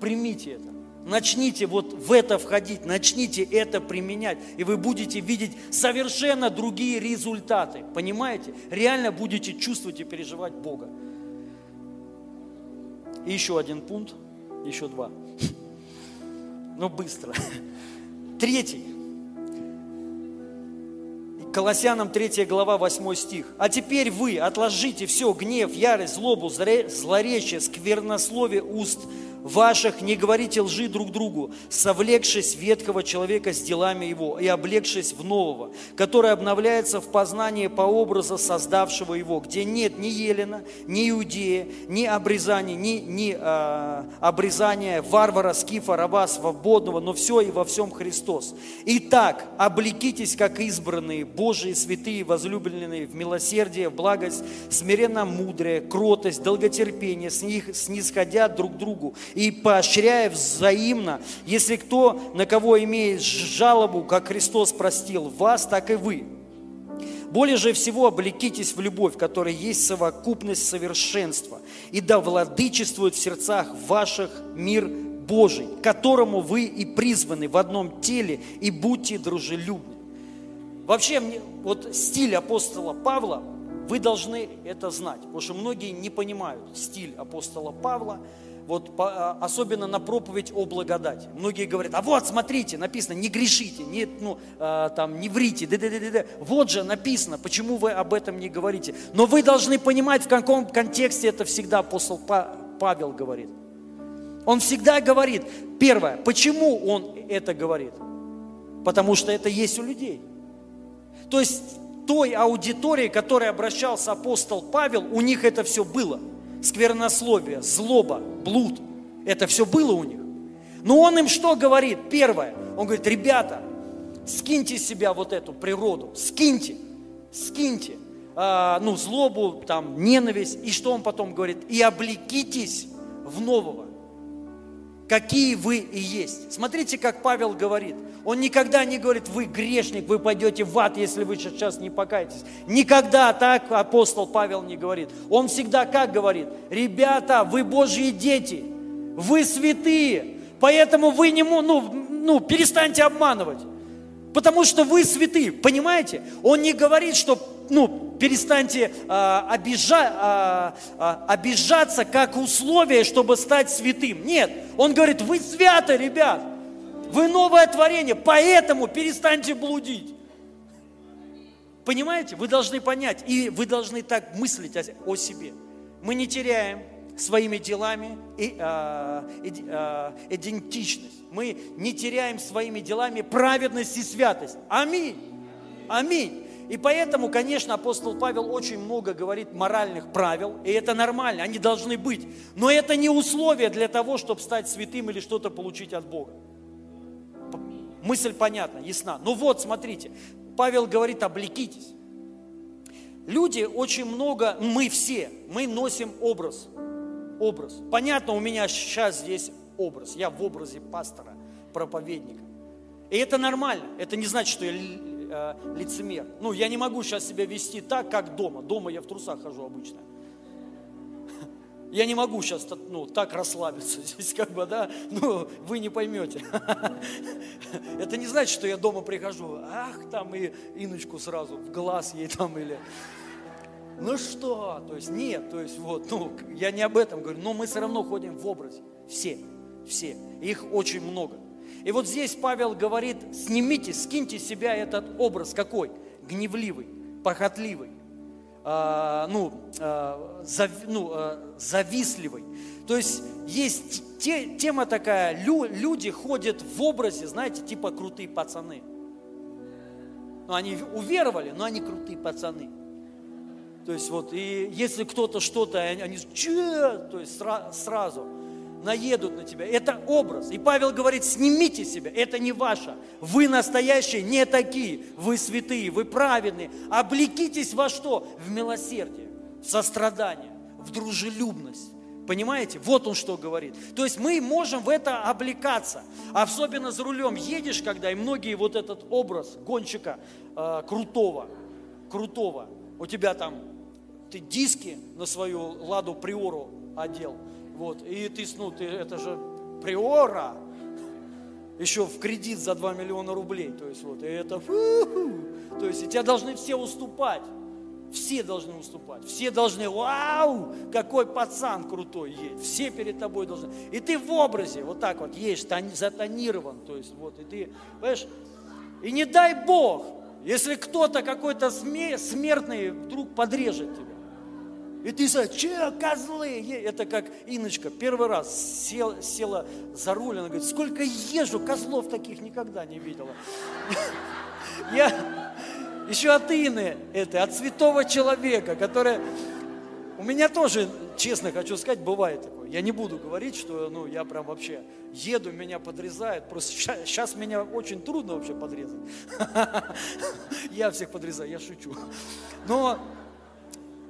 примите это. Начните вот в это входить, начните это применять, и вы будете видеть совершенно другие результаты. Понимаете? Реально будете чувствовать и переживать Бога. И еще один пункт, еще два. Но быстро. Третий. Колоссянам 3 глава 8 стих. «А теперь вы отложите все, гнев, ярость, злобу, злоречие, сквернословие уст, ваших не говорите лжи друг другу, совлекшись ветхого человека с делами его и облегшись в нового, который обновляется в познании по образу создавшего его, где нет ни Елена, ни Иудея, ни обрезания, ни, ни э, обрезания варвара, скифа, раба, свободного, но все и во всем Христос. Итак, облекитесь, как избранные, Божии, святые, возлюбленные в милосердие, в благость, смиренно мудрее, кротость, долготерпение, снисходя друг другу и поощряя взаимно, если кто на кого имеет жалобу, как Христос простил вас, так и вы. Более же всего облекитесь в любовь, которая есть совокупность совершенства, и да владычествует в сердцах ваших мир Божий, которому вы и призваны в одном теле, и будьте дружелюбны. Вообще, мне, вот стиль апостола Павла, вы должны это знать, потому что многие не понимают стиль апостола Павла – вот по, а, особенно на проповедь о благодати. Многие говорят, а вот смотрите, написано, не грешите, не, ну, а, там, не врите, да, да, да, да. вот же написано, почему вы об этом не говорите. Но вы должны понимать, в каком контексте это всегда апостол Павел говорит. Он всегда говорит, первое, почему он это говорит? потому что это есть у людей. То есть той аудитории, к которой обращался апостол Павел, у них это все было. Сквернословие, злоба, блуд. Это все было у них. Но он им что говорит? Первое. Он говорит, ребята, скиньте себя вот эту природу, скиньте, скиньте, э, ну, злобу, там, ненависть. И что он потом говорит? И облекитесь в нового какие вы и есть. Смотрите, как Павел говорит. Он никогда не говорит, вы грешник, вы пойдете в ад, если вы сейчас не покаетесь. Никогда так апостол Павел не говорит. Он всегда как говорит? Ребята, вы Божьи дети, вы святые, поэтому вы не, ну, ну, перестаньте обманывать. Потому что вы святые, понимаете? Он не говорит, что ну, перестаньте а, обижа, а, а, обижаться как условие, чтобы стать святым. Нет, он говорит, вы святы, ребят, вы новое творение, поэтому перестаньте блудить. Понимаете? Вы должны понять, и вы должны так мыслить о, о себе. Мы не теряем своими делами и, э, э, идентичность. Мы не теряем своими делами праведность и святость. Аминь. Аминь. И поэтому, конечно, апостол Павел очень много говорит моральных правил, и это нормально, они должны быть. Но это не условие для того, чтобы стать святым или что-то получить от Бога. Мысль понятна, ясна. Ну вот, смотрите, Павел говорит, облекитесь. Люди очень много, мы все, мы носим образ. Образ. Понятно, у меня сейчас здесь образ. Я в образе пастора, проповедника. И это нормально. Это не значит, что я э, лицемер. Ну, я не могу сейчас себя вести так, как дома. Дома я в трусах хожу обычно. Я не могу сейчас ну, так расслабиться здесь, как бы, да, ну, вы не поймете. Это не значит, что я дома прихожу, ах, там и Иночку сразу в глаз ей там или... Ну что, то есть нет, то есть вот, ну, я не об этом говорю, но мы все равно ходим в образе, все, все, их очень много. И вот здесь Павел говорит, снимите, скиньте себя этот образ какой? Гневливый, похотливый, э, ну, э, зав, ну э, завистливый. То есть есть те, тема такая, лю, люди ходят в образе, знаете, типа крутые пацаны. Ну, они уверовали, но они крутые пацаны. То есть вот, и если кто-то что-то, они, че, то есть сра, сразу наедут на тебя. Это образ. И Павел говорит, снимите себя, это не ваше. Вы настоящие, не такие. Вы святые, вы праведные. Облекитесь во что? В милосердие, в сострадание, в дружелюбность. Понимаете? Вот он что говорит. То есть мы можем в это облекаться. Особенно за рулем едешь, когда и многие вот этот образ гонщика э, крутого, крутого, у тебя там, ты диски на свою ладу приору одел – вот, и ты, ну, ты, это же приора, еще в кредит за 2 миллиона рублей. То есть, вот, и это, то есть, и тебя должны все уступать. Все должны уступать. Все должны, вау, какой пацан крутой есть. Все перед тобой должны. И ты в образе вот так вот есть, затонирован. То есть, вот, и ты, понимаешь, и не дай Бог, если кто-то какой-то смертный вдруг подрежет тебя. И ты сказал, че, козлы? Это как Иночка первый раз сел, села за руль, она говорит, сколько езжу, козлов таких никогда не видела. Я еще от Ины, это, от святого человека, который... У меня тоже, честно хочу сказать, бывает такое. Я не буду говорить, что ну, я прям вообще еду, меня подрезают. Просто сейчас меня очень трудно вообще подрезать. Я всех подрезаю, я шучу. Но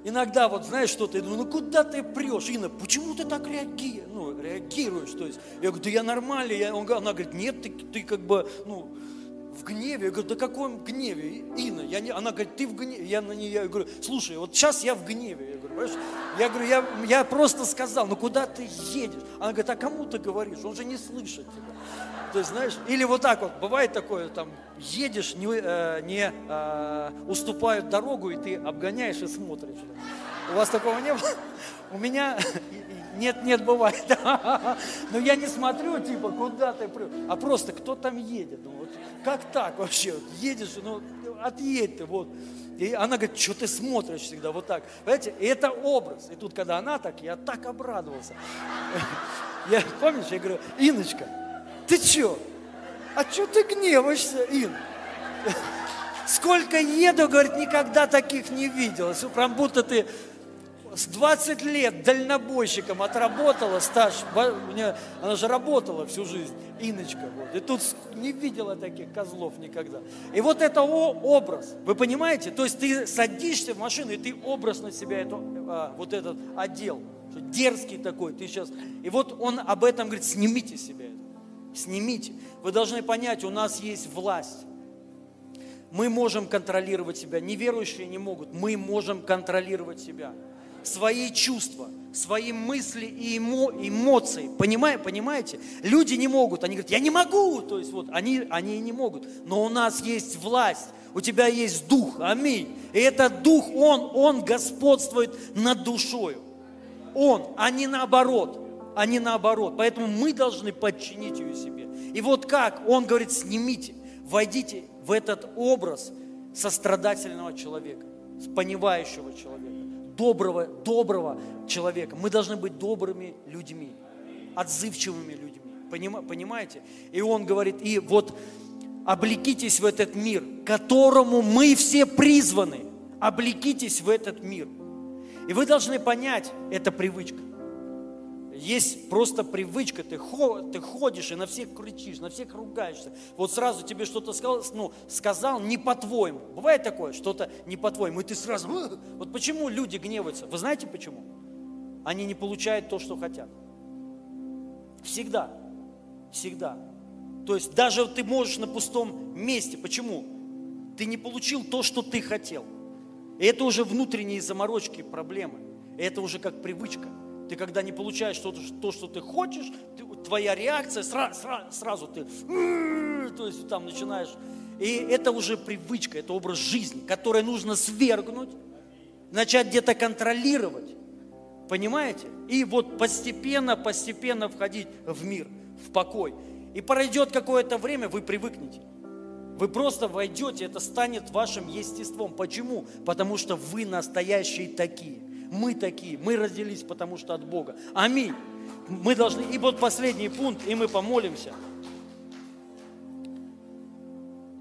Иногда вот знаешь что-то, я думаю, ну куда ты прешь, Инна, почему ты так реагируешь? Ну, реагируешь, то есть, я говорю, да я нормальный, я, он, она говорит, нет, ты, ты как бы, ну, в гневе. Я говорю, да каком гневе, Инна? Я не, она говорит, ты в гневе. Я на нее я говорю, слушай, вот сейчас я в гневе. Понимаешь? Я говорю, я, я просто сказал, ну куда ты едешь? Она говорит, а кому ты говоришь? Он же не слышит тебя. Есть, знаешь, или вот так вот, бывает такое, там, едешь, не, э, не э, уступают дорогу, и ты обгоняешь и смотришь. У вас такого не было? У меня нет, нет, бывает. Но я не смотрю, типа, куда ты, а просто кто там едет. Ну, вот, как так вообще? Едешь, ну, отъедь ты, вот. И она говорит, что ты смотришь всегда вот так. Понимаете, и это образ. И тут, когда она так, я так обрадовался. Я, помнишь, я говорю, Иночка, ты что? а что ты гневаешься, Ин? Сколько еду, говорит, никогда таких не видел. Прям будто ты с 20 лет дальнобойщиком отработала стаж. Она же работала всю жизнь, Иночка. Вот. И тут не видела таких козлов никогда. И вот это образ, вы понимаете? То есть ты садишься в машину, и ты образ на себя это, а, вот этот одел. Дерзкий такой, ты сейчас. И вот он об этом говорит, снимите себя это. Снимите. Вы должны понять, у нас есть власть. Мы можем контролировать себя. Неверующие не могут. Мы можем контролировать себя свои чувства, свои мысли и эмо, эмоции. Понимаете, понимаете? Люди не могут. Они говорят, я не могу. То есть вот они, они не могут. Но у нас есть власть. У тебя есть дух. Аминь. И этот дух, он, он господствует над душою. Он, а не наоборот. А не наоборот. Поэтому мы должны подчинить ее себе. И вот как? Он говорит, снимите, войдите в этот образ сострадательного человека, понимающего человека доброго, доброго человека. Мы должны быть добрыми людьми, отзывчивыми людьми. Понимаете? И он говорит, и вот облекитесь в этот мир, которому мы все призваны. Облекитесь в этот мир. И вы должны понять, это привычка. Есть просто привычка, ты, ты ходишь и на всех кричишь, на всех ругаешься. Вот сразу тебе что-то сказал, ну, сказал не по-твоему. Бывает такое, что-то не по-твоему, и ты сразу... Вот почему люди гневаются? Вы знаете почему? Они не получают то, что хотят. Всегда. Всегда. То есть даже ты можешь на пустом месте. Почему? Ты не получил то, что ты хотел. И это уже внутренние заморочки, проблемы. И это уже как привычка. Ты когда не получаешь что-то, то, что ты хочешь, ты, твоя реакция сразу, сразу, сразу ты, то есть там начинаешь. И это уже привычка, это образ жизни, который нужно свергнуть, начать где-то контролировать. Понимаете? И вот постепенно, постепенно входить в мир, в покой. И пройдет какое-то время, вы привыкнете. Вы просто войдете, это станет вашим естеством. Почему? Потому что вы настоящие такие мы такие, мы родились потому что от Бога. Аминь. Мы должны, и вот последний пункт, и мы помолимся.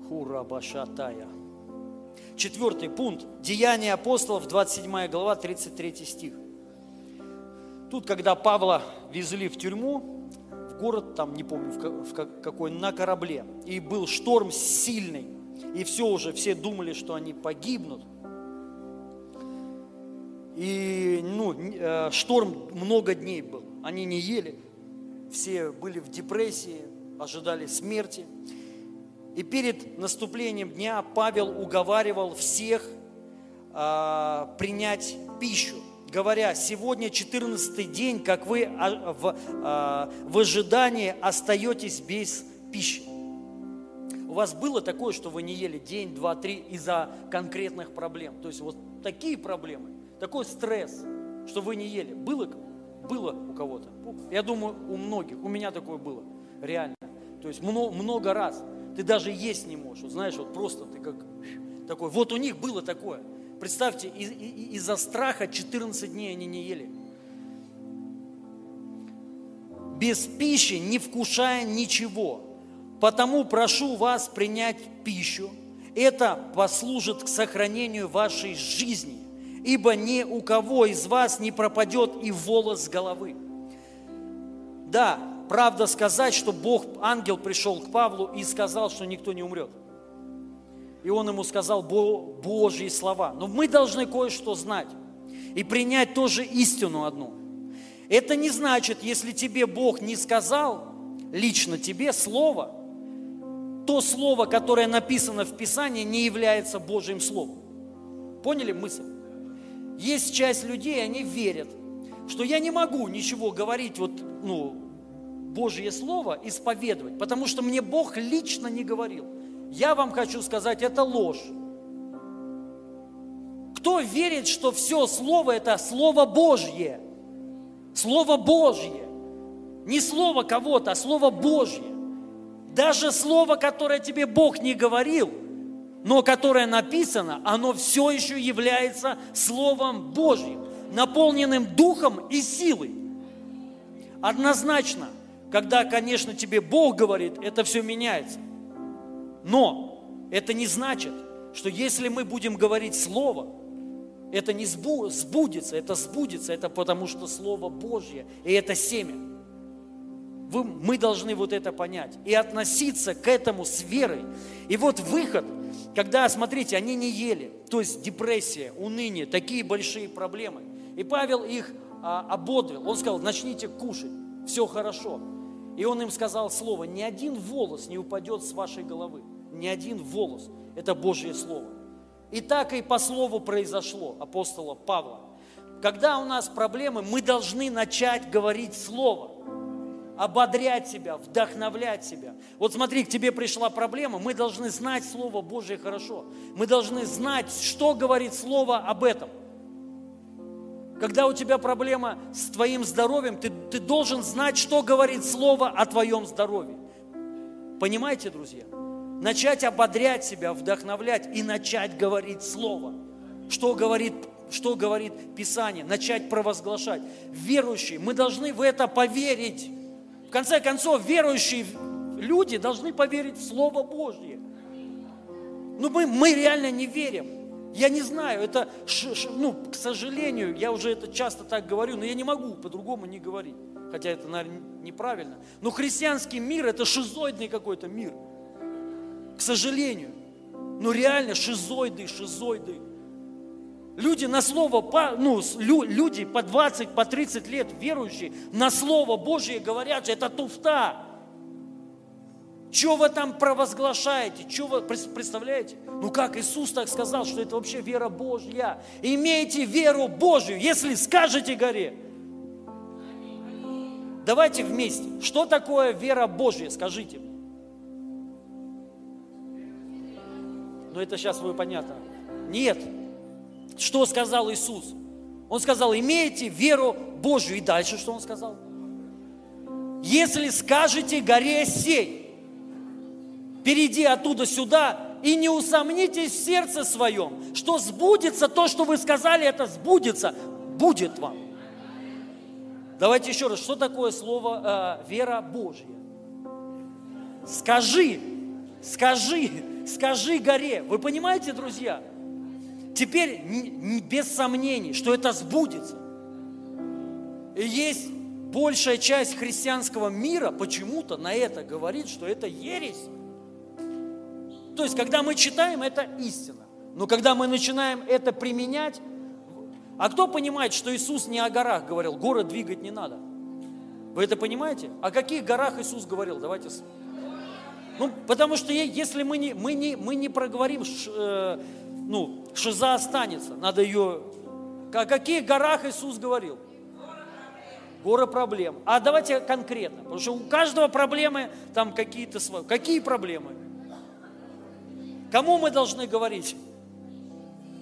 Хура башатая. Четвертый пункт. Деяния апостолов, 27 глава, 33 стих. Тут, когда Павла везли в тюрьму, в город, там, не помню, в какой, на корабле, и был шторм сильный, и все уже, все думали, что они погибнут, и ну, э, шторм много дней был. Они не ели. Все были в депрессии, ожидали смерти. И перед наступлением дня Павел уговаривал всех э, принять пищу, говоря, сегодня 14 день, как вы а, в, э, в ожидании остаетесь без пищи. У вас было такое, что вы не ели день, два, три из-за конкретных проблем? То есть вот такие проблемы – такой стресс, что вы не ели. Было, было у кого-то. Я думаю, у многих. У меня такое было. Реально. То есть много, много раз. Ты даже есть не можешь. Вот знаешь, вот просто ты как такой. Вот у них было такое. Представьте, из- из-за страха 14 дней они не ели. Без пищи, не вкушая ничего. Потому прошу вас принять пищу. Это послужит к сохранению вашей жизни ибо ни у кого из вас не пропадет и волос с головы. Да, правда сказать, что Бог, ангел пришел к Павлу и сказал, что никто не умрет. И он ему сказал Божьи слова. Но мы должны кое-что знать и принять тоже истину одну. Это не значит, если тебе Бог не сказал, лично тебе слово, то слово, которое написано в Писании, не является Божьим словом. Поняли мысль? Есть часть людей, они верят, что я не могу ничего говорить, вот, ну, Божье Слово исповедовать, потому что мне Бог лично не говорил. Я вам хочу сказать, это ложь. Кто верит, что все Слово – это Слово Божье? Слово Божье. Не Слово кого-то, а Слово Божье. Даже Слово, которое тебе Бог не говорил – но которое написано, оно все еще является Словом Божьим, наполненным духом и силой. Однозначно, когда, конечно, тебе Бог говорит, это все меняется. Но это не значит, что если мы будем говорить Слово, это не сбудется, это сбудется, это потому что Слово Божье, и это семя. Вы, мы должны вот это понять и относиться к этому с верой. И вот выход, когда, смотрите, они не ели, то есть депрессия, уныние, такие большие проблемы. И Павел их а, ободрил, он сказал, начните кушать, все хорошо. И он им сказал слово, ни один волос не упадет с вашей головы, ни один волос. Это Божье Слово. И так и по слову произошло апостола Павла. Когда у нас проблемы, мы должны начать говорить Слово, ободрять себя, вдохновлять себя. Вот смотри, к тебе пришла проблема, мы должны знать Слово Божье хорошо. Мы должны знать, что говорит Слово об этом. Когда у тебя проблема с твоим здоровьем, ты, ты должен знать, что говорит Слово о твоем здоровье. Понимаете, друзья? начать ободрять себя, вдохновлять и начать говорить Слово. Что говорит, что говорит Писание? Начать провозглашать. Верующие, мы должны в это поверить. В конце концов, верующие люди должны поверить в Слово Божье. Но мы, мы реально не верим. Я не знаю, это, ну, к сожалению, я уже это часто так говорю, но я не могу по-другому не говорить. Хотя это, наверное, неправильно. Но христианский мир – это шизоидный какой-то мир – к сожалению. Ну реально шизоиды, шизоиды. Люди на слово, ну, люди по 20, по 30 лет верующие, на слово Божье говорят, это туфта. Что вы там провозглашаете? Что вы представляете? Ну как Иисус так сказал, что это вообще вера Божья. Имейте веру Божью, если скажете горе. Давайте вместе. Что такое вера Божья? Скажите. Но это сейчас вы понятно. Нет. Что сказал Иисус? Он сказал, имейте веру Божью. И дальше что он сказал? Если скажете горе сей, перейди оттуда сюда, и не усомнитесь в сердце своем, что сбудется то, что вы сказали, это сбудется, будет вам. Давайте еще раз, что такое слово э, вера Божья? Скажи, скажи, скажи горе. Вы понимаете, друзья? Теперь без сомнений, что это сбудется. И есть большая часть христианского мира почему-то на это говорит, что это ересь. То есть, когда мы читаем, это истина. Но когда мы начинаем это применять, а кто понимает, что Иисус не о горах говорил, горы двигать не надо? Вы это понимаете? О каких горах Иисус говорил? Давайте ну, потому что если мы не, мы не, мы не проговорим, э, ну, шиза останется. Надо ее... О каких горах Иисус говорил? Горы проблем. А давайте конкретно, потому что у каждого проблемы там какие-то свои. Какие проблемы? Кому мы должны говорить?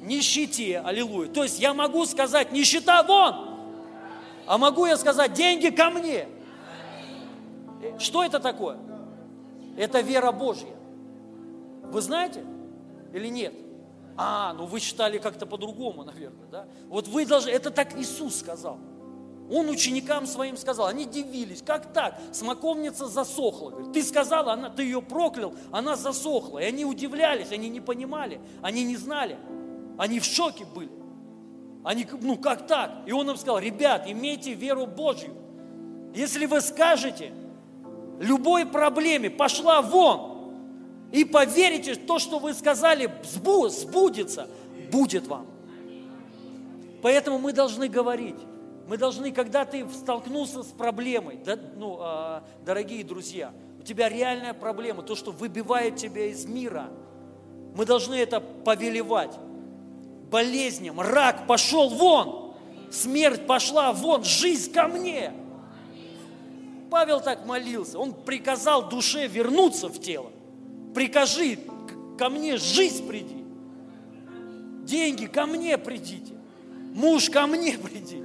Нищете, аллилуйя. То есть я могу сказать, нищета вон, а могу я сказать, деньги ко мне. Что это такое? Это вера Божья. Вы знаете или нет? А, ну вы считали как-то по-другому, наверное, да? Вот вы должны, это так Иисус сказал. Он ученикам своим сказал, они дивились, как так? Смоковница засохла. Говорит, ты сказал, она, ты ее проклял, она засохла. И они удивлялись, они не понимали, они не знали. Они в шоке были. Они, ну как так? И он им сказал, ребят, имейте веру Божью. Если вы скажете, любой проблеме пошла вон. И поверите, то, что вы сказали, сбудется, будет вам. Поэтому мы должны говорить. Мы должны, когда ты столкнулся с проблемой, да, ну, э, дорогие друзья, у тебя реальная проблема, то, что выбивает тебя из мира, мы должны это повелевать. Болезням, рак пошел вон, смерть пошла вон, жизнь ко мне – Павел так молился. Он приказал душе вернуться в тело. Прикажи, ко мне жизнь приди. Деньги ко мне придите. Муж ко мне приди.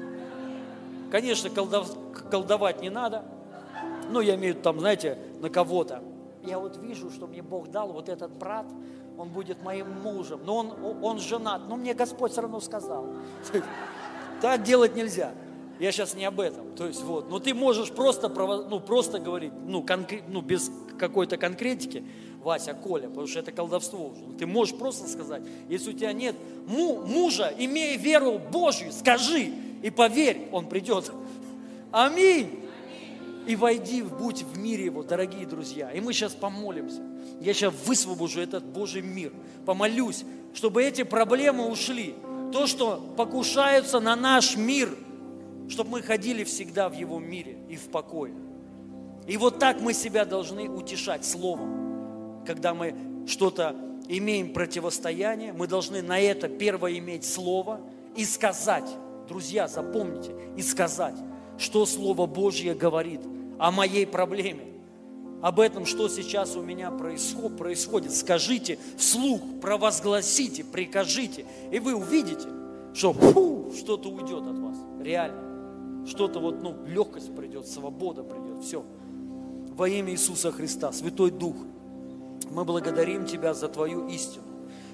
Конечно, колдов, колдовать не надо. Но я имею там, знаете, на кого-то. Я вот вижу, что мне Бог дал вот этот брат, он будет моим мужем. Но он, он женат. Но мне Господь все равно сказал. Так делать нельзя. Я сейчас не об этом. То есть вот, но ты можешь просто, ну, просто говорить, ну, конкрет, ну, без какой-то конкретики, Вася, Коля, потому что это колдовство уже. Ты можешь просто сказать, если у тебя нет му, мужа, имея веру Божью, скажи и поверь, он придет. Аминь. И войди, будь в мире его, дорогие друзья. И мы сейчас помолимся. Я сейчас высвобожу этот Божий мир. Помолюсь, чтобы эти проблемы ушли. То, что покушаются на наш мир, чтобы мы ходили всегда в его мире и в покое. И вот так мы себя должны утешать словом. Когда мы что-то имеем противостояние, мы должны на это первое иметь слово и сказать. Друзья, запомните, и сказать, что Слово Божье говорит о моей проблеме об этом, что сейчас у меня происходит. Скажите вслух, провозгласите, прикажите, и вы увидите, что фу, что-то уйдет от вас, реально. Что-то вот, ну, легкость придет, свобода придет, все. Во имя Иисуса Христа, Святой Дух, мы благодарим Тебя за Твою истину.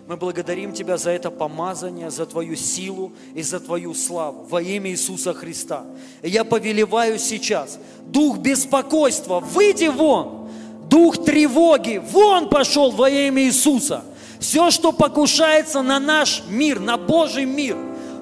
Мы благодарим Тебя за это помазание, за Твою силу и за Твою славу во имя Иисуса Христа. И я повелеваю сейчас, дух беспокойства, выйди вон, дух тревоги, вон пошел во имя Иисуса. Все, что покушается на наш мир, на Божий мир,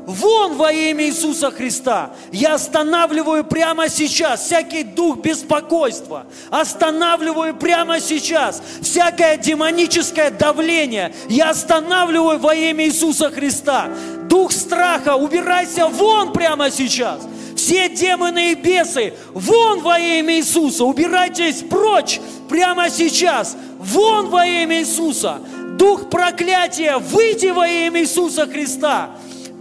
вон во имя Иисуса Христа. Я останавливаю прямо сейчас всякий дух беспокойства. Останавливаю прямо сейчас всякое демоническое давление. Я останавливаю во имя Иисуса Христа. Дух страха, убирайся вон прямо сейчас. Все демоны и бесы, вон во имя Иисуса, убирайтесь прочь прямо сейчас, вон во имя Иисуса. Дух проклятия, выйди во имя Иисуса Христа.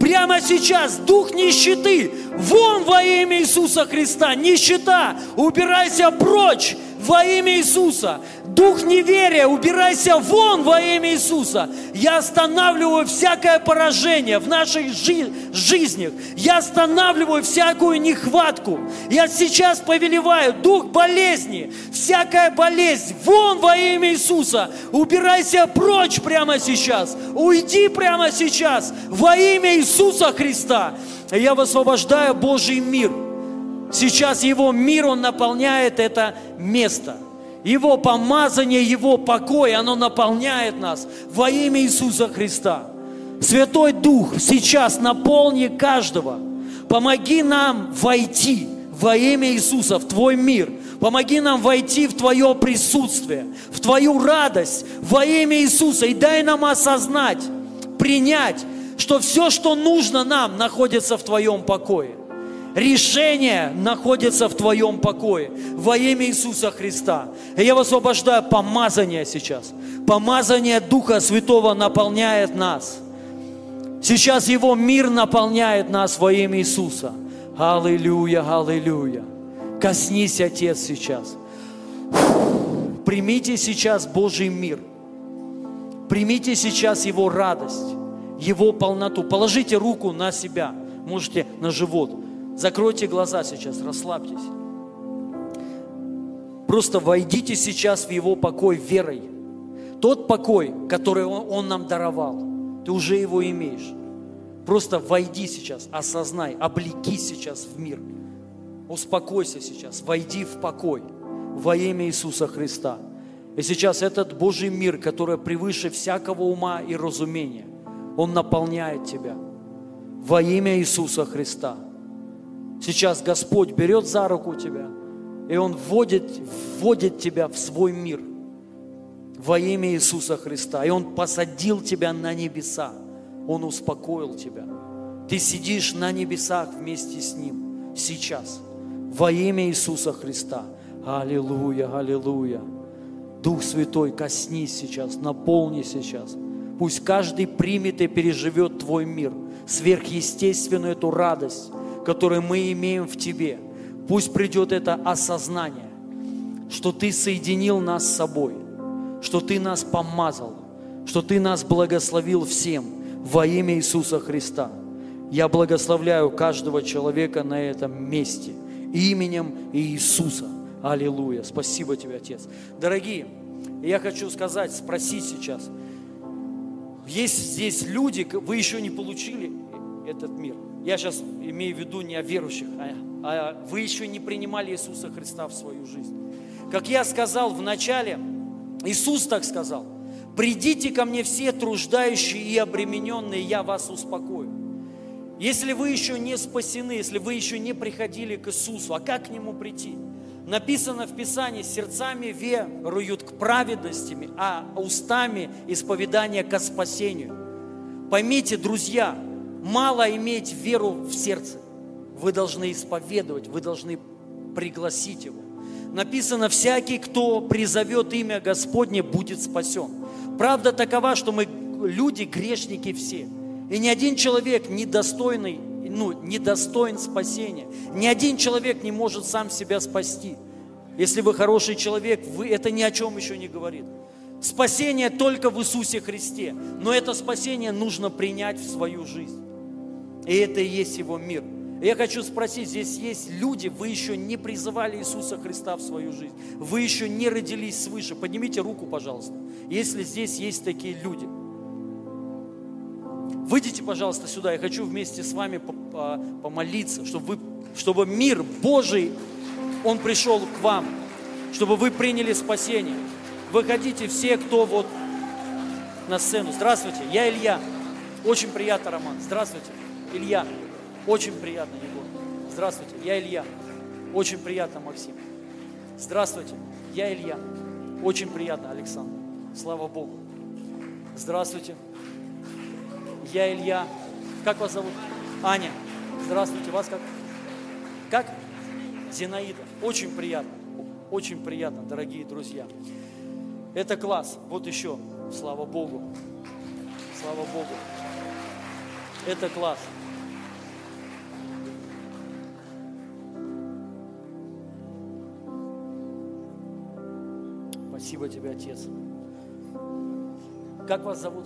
Прямо сейчас дух нищеты, вон во имя Иисуса Христа, нищета, убирайся прочь во имя Иисуса. Дух неверия, убирайся вон во имя Иисуса. Я останавливаю всякое поражение в наших жи- жизнях. Я останавливаю всякую нехватку. Я сейчас повелеваю дух болезни, всякая болезнь, вон во имя Иисуса. Убирайся прочь прямо сейчас. Уйди прямо сейчас во имя Иисуса Христа. Я высвобождаю Божий мир. Сейчас Его мир, Он наполняет это место – его помазание, Его покой, оно наполняет нас во имя Иисуса Христа. Святой Дух, сейчас наполни каждого. Помоги нам войти во имя Иисуса в Твой мир. Помоги нам войти в Твое присутствие, в Твою радость во имя Иисуса. И дай нам осознать, принять, что все, что нужно нам, находится в Твоем покое. Решение находится в твоем покое во имя Иисуса Христа. И я высвобождаю помазание сейчас. Помазание Духа Святого наполняет нас. Сейчас Его мир наполняет нас во имя Иисуса. Аллилуйя, аллилуйя. Коснись, Отец, сейчас. Примите сейчас Божий мир. Примите сейчас Его радость, Его полноту. Положите руку на себя, можете на живот. Закройте глаза сейчас, расслабьтесь. Просто войдите сейчас в Его покой верой. Тот покой, который Он, Он нам даровал, ты уже его имеешь. Просто войди сейчас, осознай, облеки сейчас в мир. Успокойся сейчас, войди в покой во имя Иисуса Христа. И сейчас этот Божий мир, который превыше всякого ума и разумения, он наполняет тебя во имя Иисуса Христа – Сейчас Господь берет за руку тебя, и Он вводит, вводит тебя в свой мир во имя Иисуса Христа. И Он посадил тебя на небеса. Он успокоил тебя. Ты сидишь на небесах вместе с Ним сейчас. Во имя Иисуса Христа. Аллилуйя, аллилуйя. Дух Святой, коснись сейчас, наполни сейчас. Пусть каждый примет и переживет Твой мир, сверхъестественную эту радость, который мы имеем в Тебе. Пусть придет это осознание, что Ты соединил нас с собой, что Ты нас помазал, что Ты нас благословил всем во имя Иисуса Христа. Я благословляю каждого человека на этом месте именем Иисуса. Аллилуйя. Спасибо тебе, Отец. Дорогие, я хочу сказать, спросить сейчас. Есть здесь люди, вы еще не получили этот мир – я сейчас имею в виду не о верующих, а, а вы еще не принимали Иисуса Христа в свою жизнь. Как я сказал в начале, Иисус так сказал, придите ко мне все труждающие и обремененные, я вас успокою. Если вы еще не спасены, если вы еще не приходили к Иисусу, а как к Нему прийти? Написано в Писании, сердцами веруют к праведностями, а устами исповедания к спасению. Поймите, друзья, мало иметь веру в сердце. Вы должны исповедовать, вы должны пригласить Его. Написано, всякий, кто призовет имя Господне, будет спасен. Правда такова, что мы люди, грешники все – и ни один человек недостойный, ну, недостоин спасения. Ни один человек не может сам себя спасти. Если вы хороший человек, вы, это ни о чем еще не говорит. Спасение только в Иисусе Христе. Но это спасение нужно принять в свою жизнь. И это и есть Его мир. Я хочу спросить, здесь есть люди, вы еще не призывали Иисуса Христа в свою жизнь. Вы еще не родились свыше. Поднимите руку, пожалуйста, если здесь есть такие люди – Выйдите, пожалуйста, сюда. Я хочу вместе с вами помолиться, чтобы, вы, чтобы мир Божий, он пришел к вам, чтобы вы приняли спасение. Выходите все, кто вот на сцену. Здравствуйте, я Илья. Очень приятно, Роман. Здравствуйте, Илья. Очень приятно, Егор. Здравствуйте, я Илья. Очень приятно, Максим. Здравствуйте, я Илья. Очень приятно, Александр. Слава Богу. Здравствуйте. Я Илья. Как вас зовут? Аня. Здравствуйте. Вас как? Как? Зинаида. Очень приятно. Очень приятно, дорогие друзья. Это класс. Вот еще. Слава Богу. Слава Богу. Это класс. Спасибо тебе, Отец. Как вас зовут?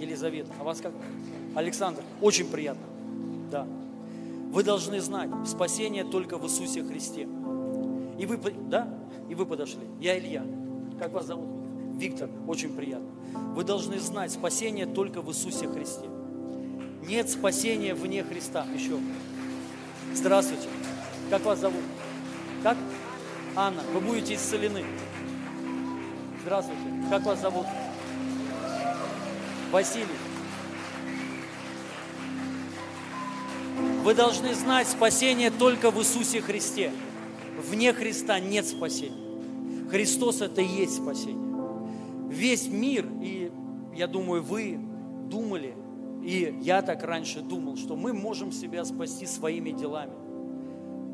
Елизавета. А вас как? Александр. Очень приятно. Да. Вы должны знать, спасение только в Иисусе Христе. И вы, да? И вы подошли. Я Илья. Как вас зовут? Виктор. Очень приятно. Вы должны знать, спасение только в Иисусе Христе. Нет спасения вне Христа. Еще. Здравствуйте. Как вас зовут? Как? Анна. Вы будете исцелены. Здравствуйте. Как вас зовут? Василий, вы должны знать, спасение только в Иисусе Христе. Вне Христа нет спасения. Христос – это и есть спасение. Весь мир, и я думаю, вы думали, и я так раньше думал, что мы можем себя спасти своими делами.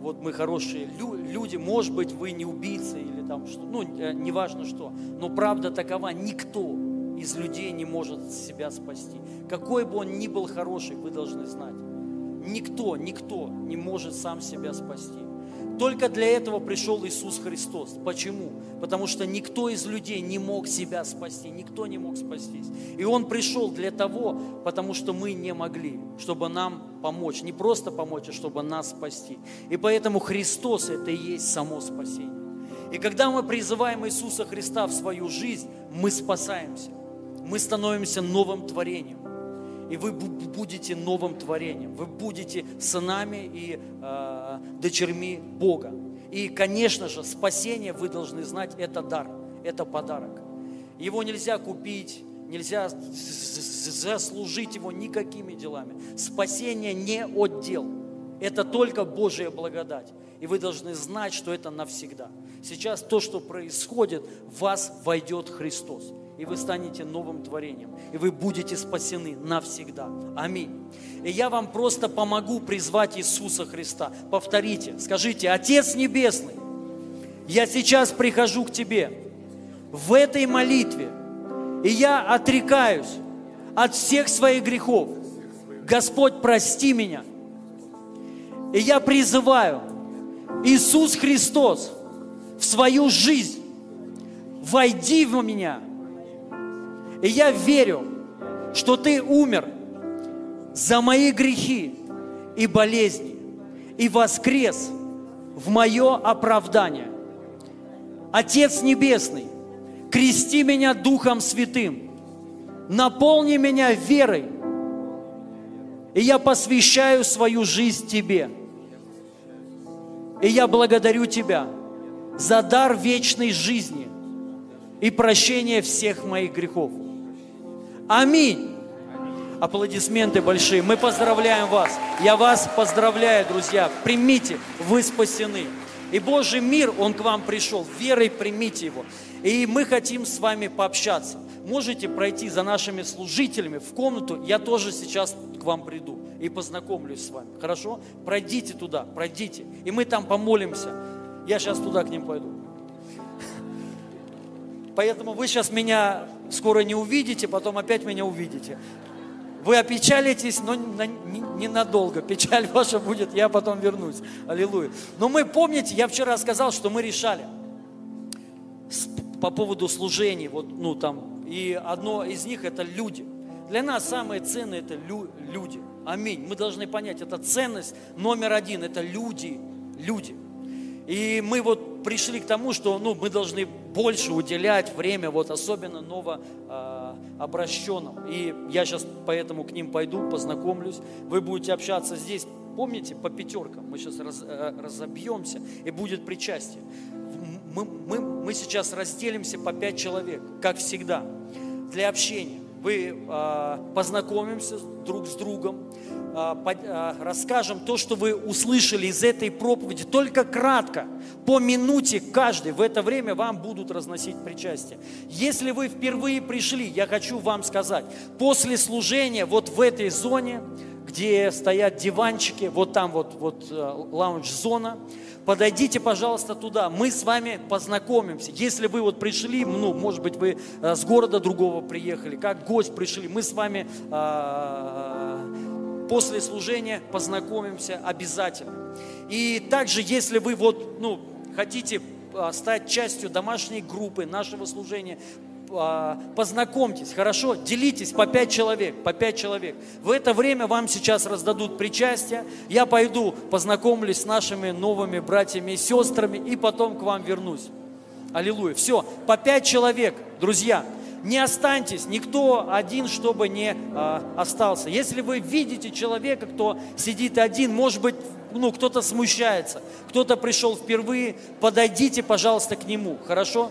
Вот мы хорошие люди, может быть, вы не убийцы или там что, ну, э, неважно что, но правда такова, никто из людей не может себя спасти. Какой бы он ни был хороший, вы должны знать. Никто, никто не может сам себя спасти. Только для этого пришел Иисус Христос. Почему? Потому что никто из людей не мог себя спасти, никто не мог спастись. И Он пришел для того, потому что мы не могли, чтобы нам помочь. Не просто помочь, а чтобы нас спасти. И поэтому Христос – это и есть само спасение. И когда мы призываем Иисуса Христа в свою жизнь, мы спасаемся мы становимся новым творением. И вы будете новым творением. Вы будете сынами и э, дочерьми Бога. И, конечно же, спасение, вы должны знать, это дар, это подарок. Его нельзя купить, нельзя заслужить его никакими делами. Спасение не отдел. Это только Божья благодать. И вы должны знать, что это навсегда. Сейчас то, что происходит, в вас войдет Христос и вы станете новым творением, и вы будете спасены навсегда. Аминь. И я вам просто помогу призвать Иисуса Христа. Повторите, скажите, Отец Небесный, я сейчас прихожу к Тебе в этой молитве, и я отрекаюсь от всех своих грехов. Господь, прости меня. И я призываю Иисус Христос в свою жизнь. Войди в меня – и я верю, что Ты умер за мои грехи и болезни и воскрес в мое оправдание. Отец Небесный, крести меня Духом Святым, наполни меня верой И я посвящаю свою жизнь Тебе. И я благодарю Тебя за дар вечной жизни и прощение всех моих грехов. Аминь. Аплодисменты большие. Мы поздравляем вас. Я вас поздравляю, друзья. Примите, вы спасены. И Божий мир, Он к вам пришел. Верой примите его. И мы хотим с вами пообщаться. Можете пройти за нашими служителями в комнату. Я тоже сейчас к вам приду и познакомлюсь с вами. Хорошо? Пройдите туда, пройдите. И мы там помолимся. Я сейчас туда к ним пойду. Поэтому вы сейчас меня скоро не увидите, потом опять меня увидите. Вы опечалитесь, но ненадолго. Печаль ваша будет, я потом вернусь. Аллилуйя. Но мы, помните, я вчера сказал, что мы решали по поводу служений, вот, ну, там, и одно из них это люди. Для нас самое ценное это люди. Аминь. Мы должны понять, это ценность номер один, это люди, люди. И мы вот пришли к тому, что ну, мы должны больше уделять время, вот особенно новообращенным. И я сейчас поэтому к ним пойду, познакомлюсь. Вы будете общаться здесь, помните, по пятеркам. Мы сейчас раз, э, разобьемся, и будет причастие. Мы, мы, мы сейчас разделимся по пять человек, как всегда, для общения вы э, познакомимся друг с другом, расскажем то, что вы услышали из этой проповеди, только кратко, по минуте каждый. В это время вам будут разносить причастие. Если вы впервые пришли, я хочу вам сказать, после служения вот в этой зоне, где стоят диванчики, вот там вот, вот лаунж-зона, подойдите, пожалуйста, туда. Мы с вами познакомимся. Если вы вот пришли, ну, может быть, вы э, с города другого приехали, как гость пришли, мы с вами э, после служения познакомимся обязательно. И также, если вы вот, ну, хотите э, стать частью домашней группы нашего служения, а, познакомьтесь, хорошо, делитесь по пять человек, по пять человек. В это время вам сейчас раздадут причастие, я пойду познакомлюсь с нашими новыми братьями и сестрами и потом к вам вернусь. Аллилуйя. Все, по пять человек, друзья, не останьтесь, никто один, чтобы не а, остался. Если вы видите человека, кто сидит один, может быть, ну, кто-то смущается, кто-то пришел впервые, подойдите, пожалуйста, к нему, хорошо?